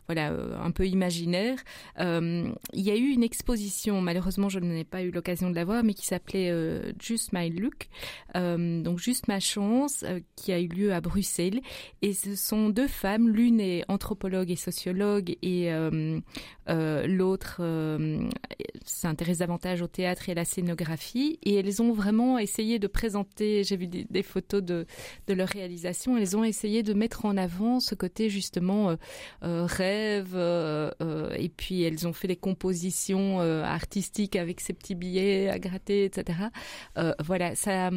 voilà, un peu imaginaire. il y a eu une exposition, malheureusement je n'ai pas eu l'occasion de la voir, mais qui s'appelait Just My Look, donc juste ma chance, euh, qui a eu lieu à Bruxelles. Et ce sont deux femmes, l'une est anthropologue et sociologue et euh, euh, l'autre s'intéresse davantage au théâtre et à la scénographie. Et elles ont vraiment essayé de présenter, j'ai vu des, photos de, de leur réalisation, elles ont essayé de mettre en avant ce côté justement rêve. et puis elles ont fait des compositions artistiques avec ces petits billets à gratter, etc. voilà, ça,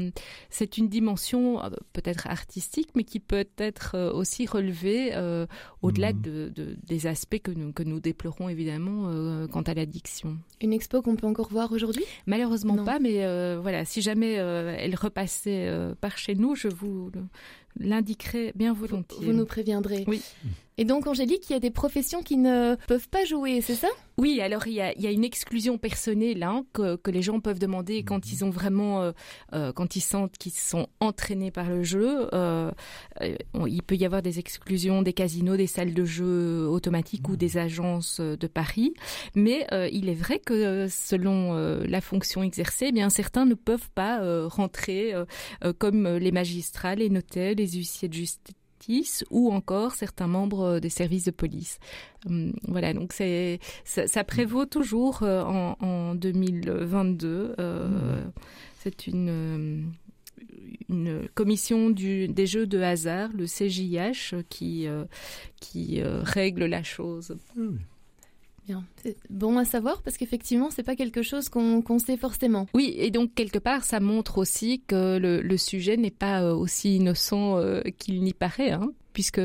c'est une dimension peut-être artistique, mais qui peut être aussi relevée au-delà mmh. de, de, des aspects que nous, que nous déplorons évidemment euh, quant à l'addiction. Une expo qu'on peut encore voir aujourd'hui? Malheureusement non. pas, mais euh, voilà, si jamais euh, elle repassait euh, par chez nous, je vous l'indiquerai bien volontiers. Vous, vous nous préviendrez. Oui. Et donc, Angélique, il y a des professions qui ne peuvent pas jouer, c'est ça? Oui, alors il y, a, il y a une exclusion personnelle hein, que, que les gens peuvent demander quand ils ont vraiment, euh, euh, quand ils sentent qu'ils sont entraînés par le jeu. Euh, il peut y avoir des exclusions des casinos, des salles de jeu automatiques mmh. ou des agences de Paris. Mais il est vrai que selon la fonction exercée, eh bien certains ne peuvent pas rentrer comme les magistrats, les notaires, les huissiers de justice ou encore certains membres des services de police. Hum, voilà, donc c'est ça, ça prévaut toujours euh, en, en 2022. Euh, mmh. C'est une euh, une commission du, des jeux de hasard, le CJH, qui, euh, qui euh, règle la chose. Mmh. Bien, c'est bon à savoir parce qu'effectivement c'est pas quelque chose qu'on qu sait forcément. Oui, et donc quelque part ça montre aussi que le, le sujet n'est pas euh, aussi innocent euh, qu'il n'y paraît, hein, puisque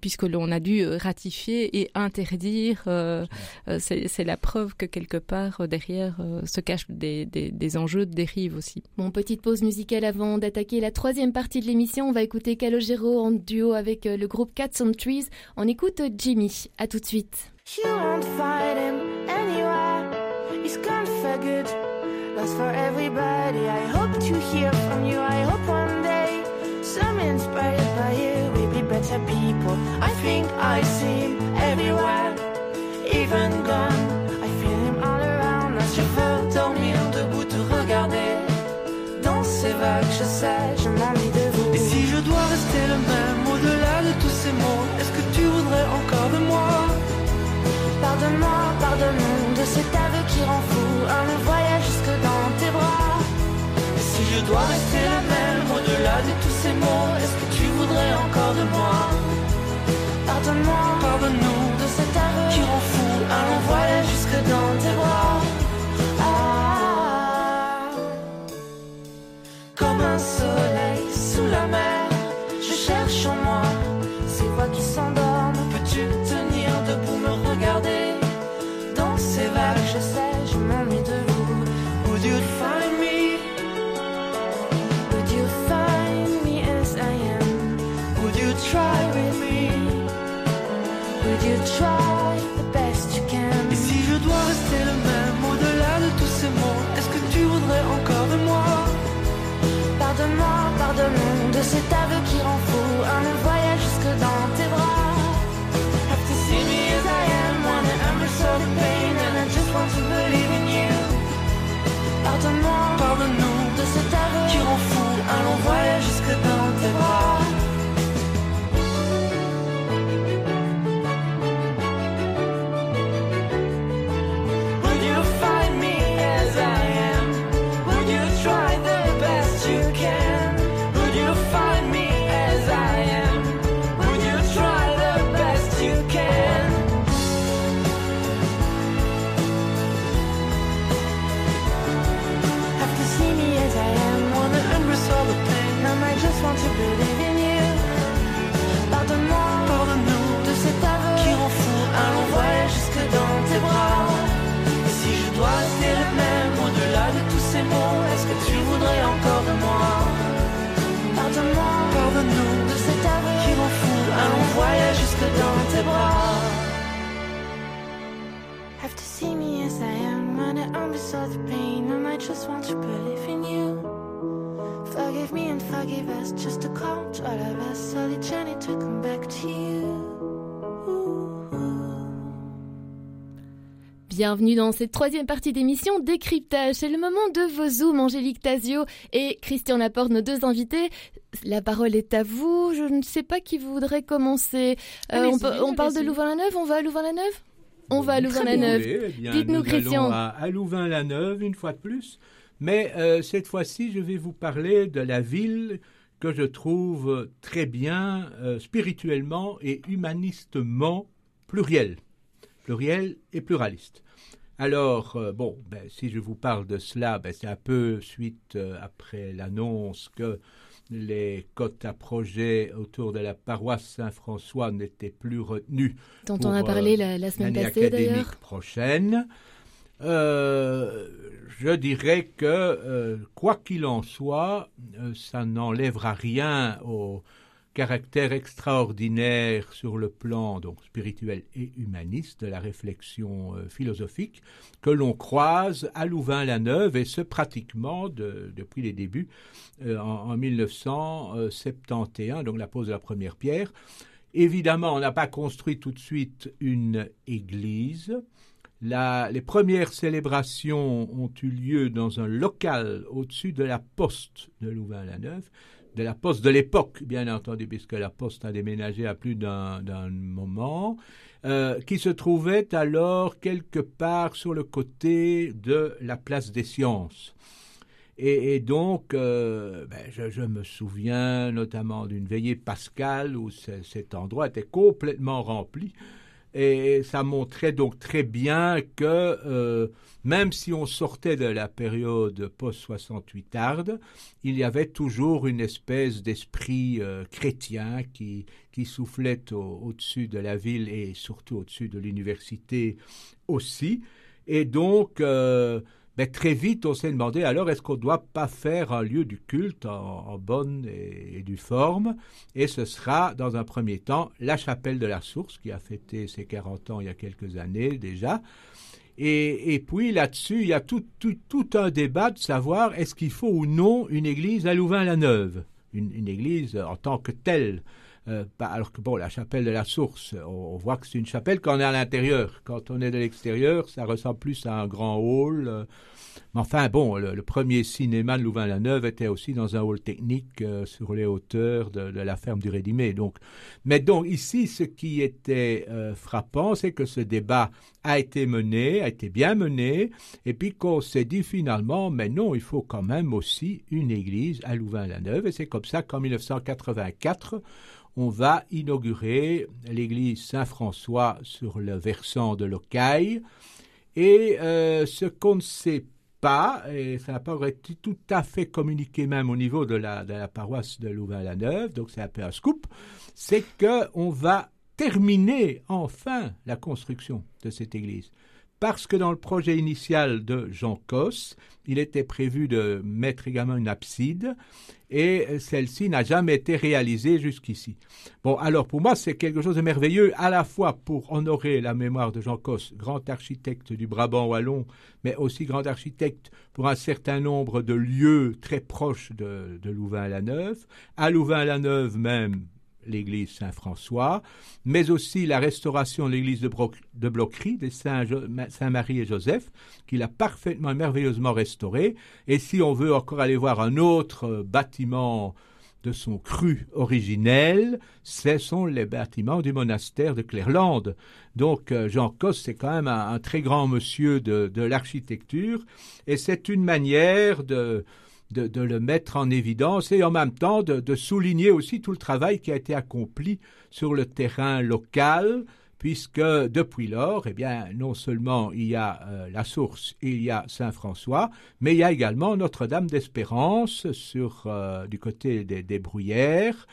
puisque l'on a dû ratifier et interdire. Euh, euh c'est la preuve que quelque part euh, derrière euh, se cachent des, des, des enjeux de dérive aussi. Bon, petite pause musicale avant d'attaquer la troisième partie de l'émission. On va écouter Calogero en duo avec le groupe Cats on Trees. On écoute Jimmy. À tout de suite. You won't find him anywhere. He's good. That's for everybody. I hope to hear from you. I hope one day some inspired by you will be better people. I think I see him everywhere, even gone. I feel him all around. As je veux dormir debout, te regarder dans ces vagues. Je sais, Pardonne-nous de cet aveu qui rend fou. Un long voyage jusque dans tes bras. Et si je dois rester la même au-delà de tous ces mots Est-ce que tu voudrais encore de moi? Pardonne-moi, pardonne-nous de cet aveu qui rend fou. Un long voyage jusque dans tes bras de cet aveu qui rend fou Un long voyage jusque dans tes bras. To see me as I am Wanna understand the pain And I just want to believe in you. Pardonne-moi, Pardonne-nous de cet aveu qui rend fou Un long voyage jusque dans am when I am beside the pain. I might just want to believe in you. Forgive me and forgive us, just a call to all of us. So the journey to come back to you. Bienvenue dans cette troisième partie d'émission Décryptage. C'est le moment de vos zooms, Angélique Tazio et Christian Laporte, nos deux invités. La parole est à vous. Je ne sais pas qui voudrait commencer. Euh, on, on parle de. Louvain-la-Neuve On va à Louvain-la-Neuve? On va à Louvain-la-Neuve. eh Dites-nous, nous Christian. À, à Louvain-la-Neuve, une fois de plus. Mais euh, cette fois-ci, je vais vous parler de la ville que je trouve très bien euh, spirituellement et humanistement plurielle. Plurielle et pluraliste. Alors, euh, bon, ben, si je vous parle de cela, ben, c'est un peu suite après l'annonce que les cotes à projet autour de la paroisse Saint-François n'étaient plus retenues Dont pour, on a euh, parlé la, la semaine passée d'ailleurs. prochaine. Euh, je dirais que, euh, quoi qu'il en soit, euh, ça n'enlèvera rien au caractère extraordinaire sur le plan donc spirituel et humaniste de la réflexion euh, philosophique que l'on croise à Louvain-la-Neuve et ce pratiquement de- depuis les débuts euh, en, en 1971 donc la pose de la première pierre Évidemment, on n'a pas construit tout de suite une église. Les premières célébrations ont eu lieu dans un local au-dessus de la poste de Louvain-la-Neuve, de la poste de l'époque, bien entendu, puisque la poste a déménagé à plus d'un moment, euh, qui se trouvait alors quelque part sur le côté de la place des sciences. Et, donc, euh, ben, je, je me souviens notamment d'une veillée pascale où ce- cet endroit était complètement rempli. Et ça montrait donc très bien que euh, même si on sortait de la période post-68 tarde, il y avait toujours une espèce d'esprit euh, chrétien qui, qui soufflait au- au-dessus de la ville et surtout au-dessus de l'université aussi. Et donc, euh, très vite, on s'est demandé alors est-ce qu'on ne doit pas faire un lieu du culte en, bonne et, et due forme? Et ce sera, dans un premier temps, la chapelle de la Source, qui a fêté ses 40 ans il y a quelques années déjà. Et, puis là-dessus, il y a tout, tout, tout un débat de savoir est-ce qu'il faut ou non une église à Louvain-la-Neuve, une église en tant que telle. Euh, alors que bon, la chapelle de la source, on, on voit que c'est une chapelle quand on est à l'intérieur. Quand on est de l'extérieur, ça ressemble plus à un grand hall. euh. mais enfin, bon, le, premier cinéma de Louvain-la-Neuve était aussi dans un hall technique euh, sur les hauteurs de, la ferme du Rédimé. Donc, mais donc ici, ce qui était euh, frappant, c'est que ce débat a été mené, a été bien mené, et puis qu'on s'est dit finalement, mais non, il faut quand même aussi une église à Louvain-la-Neuve, et c'est comme ça qu'en 1984, on va inaugurer l'église Saint-François sur le versant de l'Ocaille. Et euh, ce qu'on ne sait pas, et ça n'a pas été tout à fait communiqué même au niveau de la, de la paroisse de Louvain-la-Neuve, donc c'est un peu un scoop, c'est qu'on va terminer enfin la construction de cette église. Parce que dans le projet initial de Jean Cosse, il était prévu de mettre également une abside, et celle-ci n'a jamais été réalisée jusqu'ici. Bon, alors pour moi, c'est quelque chose de merveilleux, à la fois pour honorer la mémoire de Jean Cosse, grand architecte du Brabant wallon, mais aussi grand architecte pour un certain nombre de lieux très proches de, de Louvain-la-Neuve, à Louvain-la-Neuve même, l'église Saint-François, mais aussi la restauration de l'église de, Bro- de Bloquerie, de Saint-Jo- Saint-Marie et Joseph, qu'il a parfaitement merveilleusement restauré. Et si on veut encore aller voir un autre euh, bâtiment de son cru originel, ce sont les bâtiments du monastère de Clairlande. Donc euh, Jean Cosse, c'est quand même un, très grand monsieur de l'architecture, et c'est une manière de, de, de le mettre en évidence et en même temps de, de souligner aussi tout le travail qui a été accompli sur le terrain local, puisque depuis lors, eh bien, non seulement il y a euh, la source, il y a Saint-François, mais il y a également Notre-Dame d'Espérance sur euh, du côté des, des Bruyères,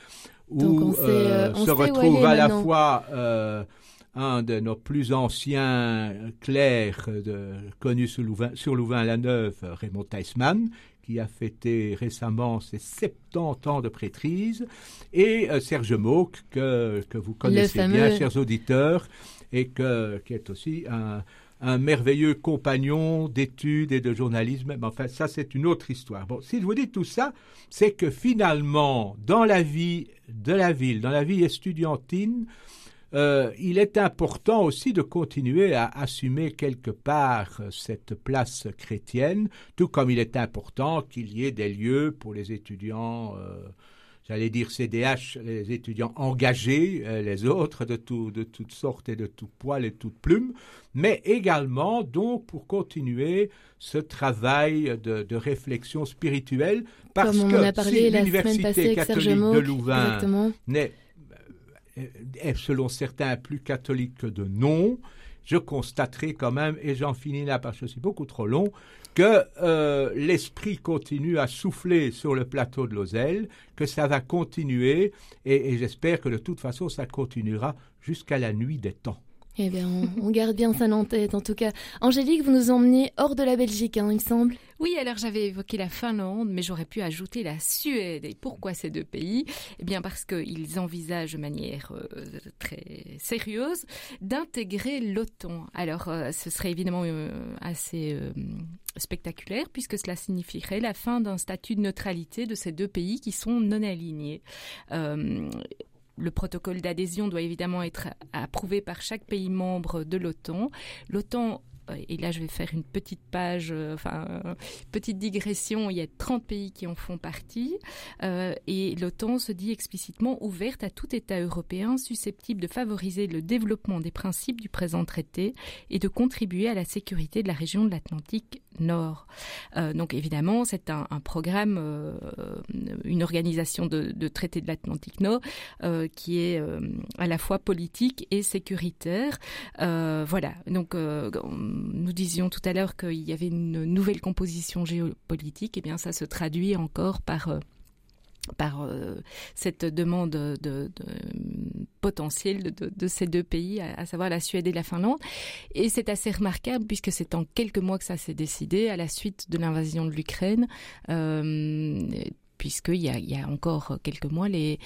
où euh, se retrouve à la fois un de nos plus anciens clercs de, connus sur Louvain, sur Louvain-la-Neuve, Raymond Theismann, qui a fêté récemment ses 70 ans de prêtrise, et euh, Serge Mauck, que, que vous connaissez fameux. bien, chers auditeurs, et que, qui est aussi un, un merveilleux compagnon d'études et de journalisme. Mais enfin, ça, c'est une autre histoire. Bon, si je vous dis tout ça, c'est que finalement, dans la vie de la ville, dans la vie estudiantine, euh, il est important aussi de continuer à assumer quelque part euh, cette place chrétienne, tout comme il est important qu'il y ait des lieux pour les étudiants, euh, j'allais dire CDH, les étudiants engagés, les autres de, tout, de toutes sortes et de tout poil et toute plume, mais également donc pour continuer ce travail de, de réflexion spirituelle, parce Comme on que a parlé si la semaine l'université Serge catholique de Louvain exactement. n'est est selon certains plus catholique que de nom, je constaterai quand même, et j'en finis là parce que c'est beaucoup trop long, que euh, l'esprit continue à souffler sur le plateau de Lozelle, que ça va continuer, et j'espère que de toute façon ça continuera jusqu'à la nuit des temps. Eh bien, on, garde bien ça en tête, en tout cas. Angélique, vous nous emmenez hors de la Belgique, hein, il semble. Oui, alors j'avais évoqué la Finlande, mais j'aurais pu ajouter la Suède. Et pourquoi ces deux pays? Eh bien parce qu'ils envisagent de manière euh, très sérieuse d'intégrer l'OTAN. Alors euh, ce serait évidemment euh, assez spectaculaire puisque cela signifierait la fin d'un statut de neutralité de ces deux pays qui sont non alignés. Le protocole d'adhésion doit évidemment être approuvé par chaque pays membre de l'OTAN. L'OTAN euh, et là je vais faire une petite page, euh, enfin petite digression, il y a 30 pays qui en font partie euh, et l'OTAN se dit explicitement ouverte à tout État européen susceptible de favoriser le développement des principes du présent traité et de contribuer à la sécurité de la région de l'Atlantique Nord. Euh, donc évidemment c'est un, programme, euh, une organisation de, traité de l'Atlantique Nord euh, qui est à la fois politique et sécuritaire. Voilà, donc nous disions tout à l'heure qu'il y avait une nouvelle composition géopolitique, et bien ça se traduit encore par par euh, cette demande de, de, potentielle de, ces deux pays, à, à savoir la Suède et la Finlande. Et c'est assez remarquable puisque c'est en quelques mois que ça s'est décidé à la suite de l'invasion de l'Ukraine. Euh, puisqu'il y a, il y a encore quelques mois, les,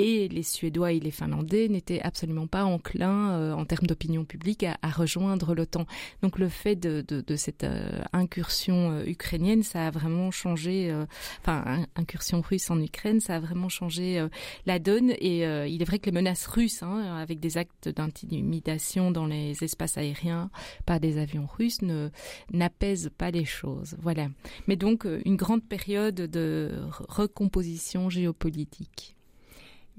et les Suédois et les Finlandais n'étaient absolument pas enclins, euh, en termes d'opinion publique, à, rejoindre l'OTAN. Donc le fait de, cette euh, incursion euh, ukrainienne, ça a vraiment changé, enfin in, incursion russe en Ukraine, ça a vraiment changé la donne. Et il est vrai que les menaces russes, hein, avec des actes d'intimidation dans les espaces aériens par des avions russes, n'apaisent pas les choses. Voilà. Mais donc une grande période de recomposition géopolitique.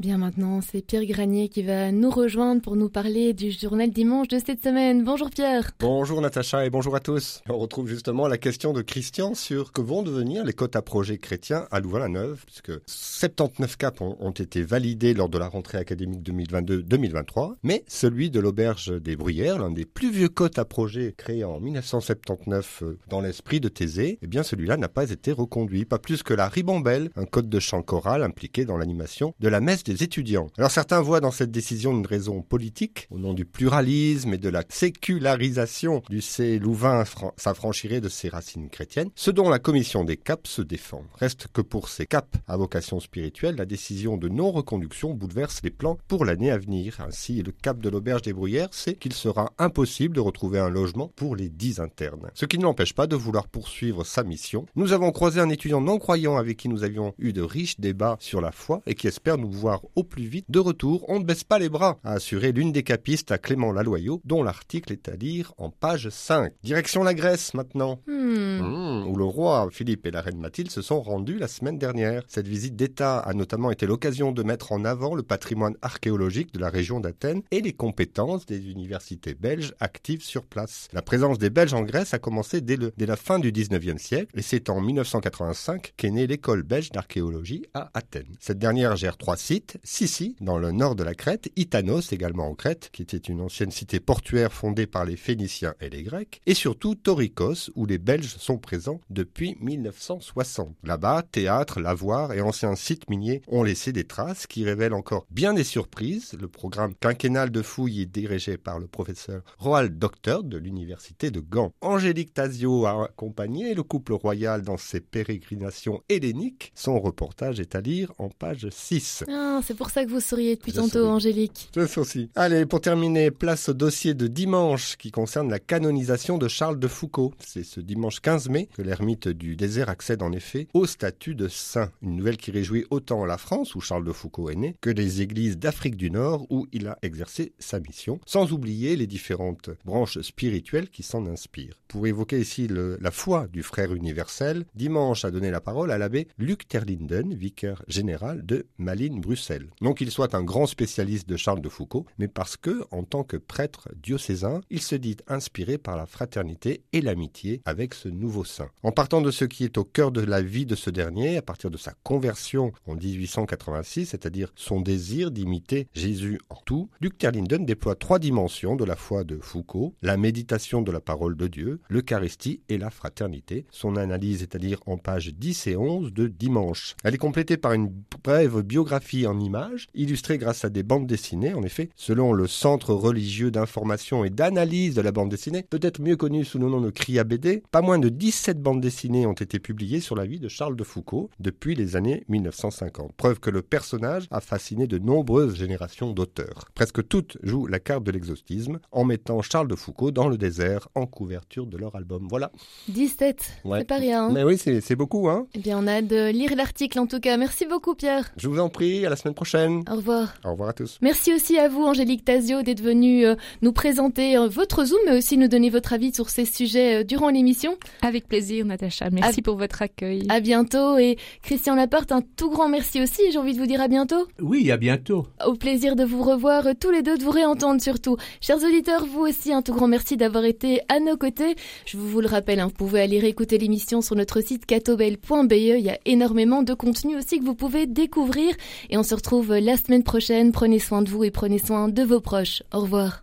Bien maintenant, c'est Pierre Granier qui va nous rejoindre pour nous parler du journal dimanche de cette semaine. Bonjour Pierre. Bonjour Natacha et bonjour à tous. On retrouve justement la question de Christian sur que vont devenir les quotas projets chrétiens à Louvain-la-Neuve, puisque 79 caps ont, été validés lors de la rentrée académique 2022-2023, mais celui de l'auberge des Bruyères, l'un des plus vieux quotas projets créés en 1979 euh, dans l'esprit de Thésée, eh bien celui-là n'a pas été reconduit, pas plus que la ribambelle, un code de chant choral impliqué dans l'animation de la messe des Alors certains voient dans cette décision une raison politique, au nom du pluralisme et de la sécularisation du C Louvain s'affranchirait de ses racines chrétiennes, ce dont la commission des CAP se défend. Reste que pour ces CAP à vocation spirituelle, la décision de non-reconduction bouleverse les plans pour l'année à venir. Ainsi, le cap de l'auberge des Bruyères, c'est qu'il sera impossible de retrouver un logement pour les dix internes. Ce qui ne l'empêche pas de vouloir poursuivre sa mission. Nous avons croisé un étudiant non-croyant avec qui nous avions eu de riches débats sur la foi et qui espère nous voir au plus vite de retour. On ne baisse pas les bras, a assuré l'une des capistes à Clément Laloyau, dont l'article est à lire en page 5. Direction la Grèce maintenant. Hmm. Mmh, où le roi Philippe et la reine Mathilde se sont rendus la semaine dernière. Cette visite d'État a notamment été l'occasion de mettre en avant le patrimoine archéologique de la région d'Athènes et les compétences des universités belges actives sur place. La présence des Belges en Grèce a commencé dès, le, dès la fin du 19e siècle et c'est en 1985 qu'est née l'école belge d'archéologie à Athènes. Cette dernière gère trois sites Crète, Sissi, dans le nord de la Crète, Itanos, également en Crète, qui était une ancienne cité portuaire fondée par les Phéniciens et les Grecs, et surtout Torikos, où les Belges sont présents depuis 1960. Là-bas, théâtre, lavoir et anciens sites miniers ont laissé des traces qui révèlent encore bien des surprises. Le programme quinquennal de fouilles est dirigé par le professeur Roald Docteur de l'université de Gand. Angélique Tasio a accompagné le couple royal dans ses pérégrinations helléniques. Son reportage est à lire en page 6. Ah, c'est pour ça que vous souriez depuis Je tantôt, souris. Angélique. Je aussi. Allez, pour terminer, place au dossier de dimanche qui concerne la canonisation de Charles de Foucault. C'est ce dimanche 15 mai que l'ermite du désert accède en effet au statut de saint. Une nouvelle qui réjouit autant la France, où Charles de Foucault est né, que les églises d'Afrique du Nord, où il a exercé sa mission, sans oublier les différentes branches spirituelles qui s'en inspirent. Pour évoquer ici le- la foi du frère universel, dimanche a donné la parole à l'abbé Luc Terlinden, vicaire général de Malines-Bruxelles. Non qu'il soit un grand spécialiste de Charles de Foucault, mais parce que, en tant que prêtre diocésain, il se dit inspiré par la fraternité et l'amitié avec ce nouveau saint. En partant de ce qui est au cœur de la vie de ce dernier, à partir de sa conversion en 1886, c'est-à-dire son désir d'imiter Jésus en tout, Luc Terlinden déploie trois dimensions de la foi de Foucault, la méditation de la parole de Dieu, l'Eucharistie et la fraternité. Son analyse est à lire en pages 10 et 11 de Dimanche. Elle est complétée par une brève biographie en images, illustrée grâce à des bandes dessinées. En effet, selon le Centre religieux d'information et d'analyse de la bande dessinée, peut-être mieux connu sous le nom de CRIA BD, pas moins de 17 bandes dessinées ont été publiées sur la vie de Charles de Foucault depuis les années 1950. Preuve que le personnage a fasciné de nombreuses générations d'auteurs. Presque toutes jouent la carte de l'exhaustisme en mettant Charles de Foucault dans le désert en couverture de leur album. Voilà. 17, Ouais. c'est pas rien. hein. Mais oui, c'est c'est beaucoup, hein Eh bien, on a hâte de lire l'article en tout cas. Merci beaucoup, Pierre. Je vous en prie, à la semaine prochaine. Au revoir. Au revoir à tous. Merci aussi à vous, Angélique Tazio, d'être venue euh, nous présenter euh, votre Zoom, mais aussi nous donner votre avis sur ces sujets euh, durant l'émission. Avec plaisir, Natacha. Merci À- pour votre accueil. À bientôt. Et Christian Laporte, un tout grand merci aussi. J'ai envie de vous dire à bientôt. Oui, à bientôt. Au plaisir de vous revoir tous les deux, de vous réentendre surtout. Chers auditeurs, vous aussi, un tout grand merci d'avoir été à nos côtés. Je vous le rappelle, hein, vous pouvez aller réécouter l'émission sur notre site catobel.be. Il y a énormément de contenu aussi que vous pouvez découvrir. Et on se retrouve euh, la semaine prochaine. Prenez soin de vous et prenez soin de vos proches. Au revoir.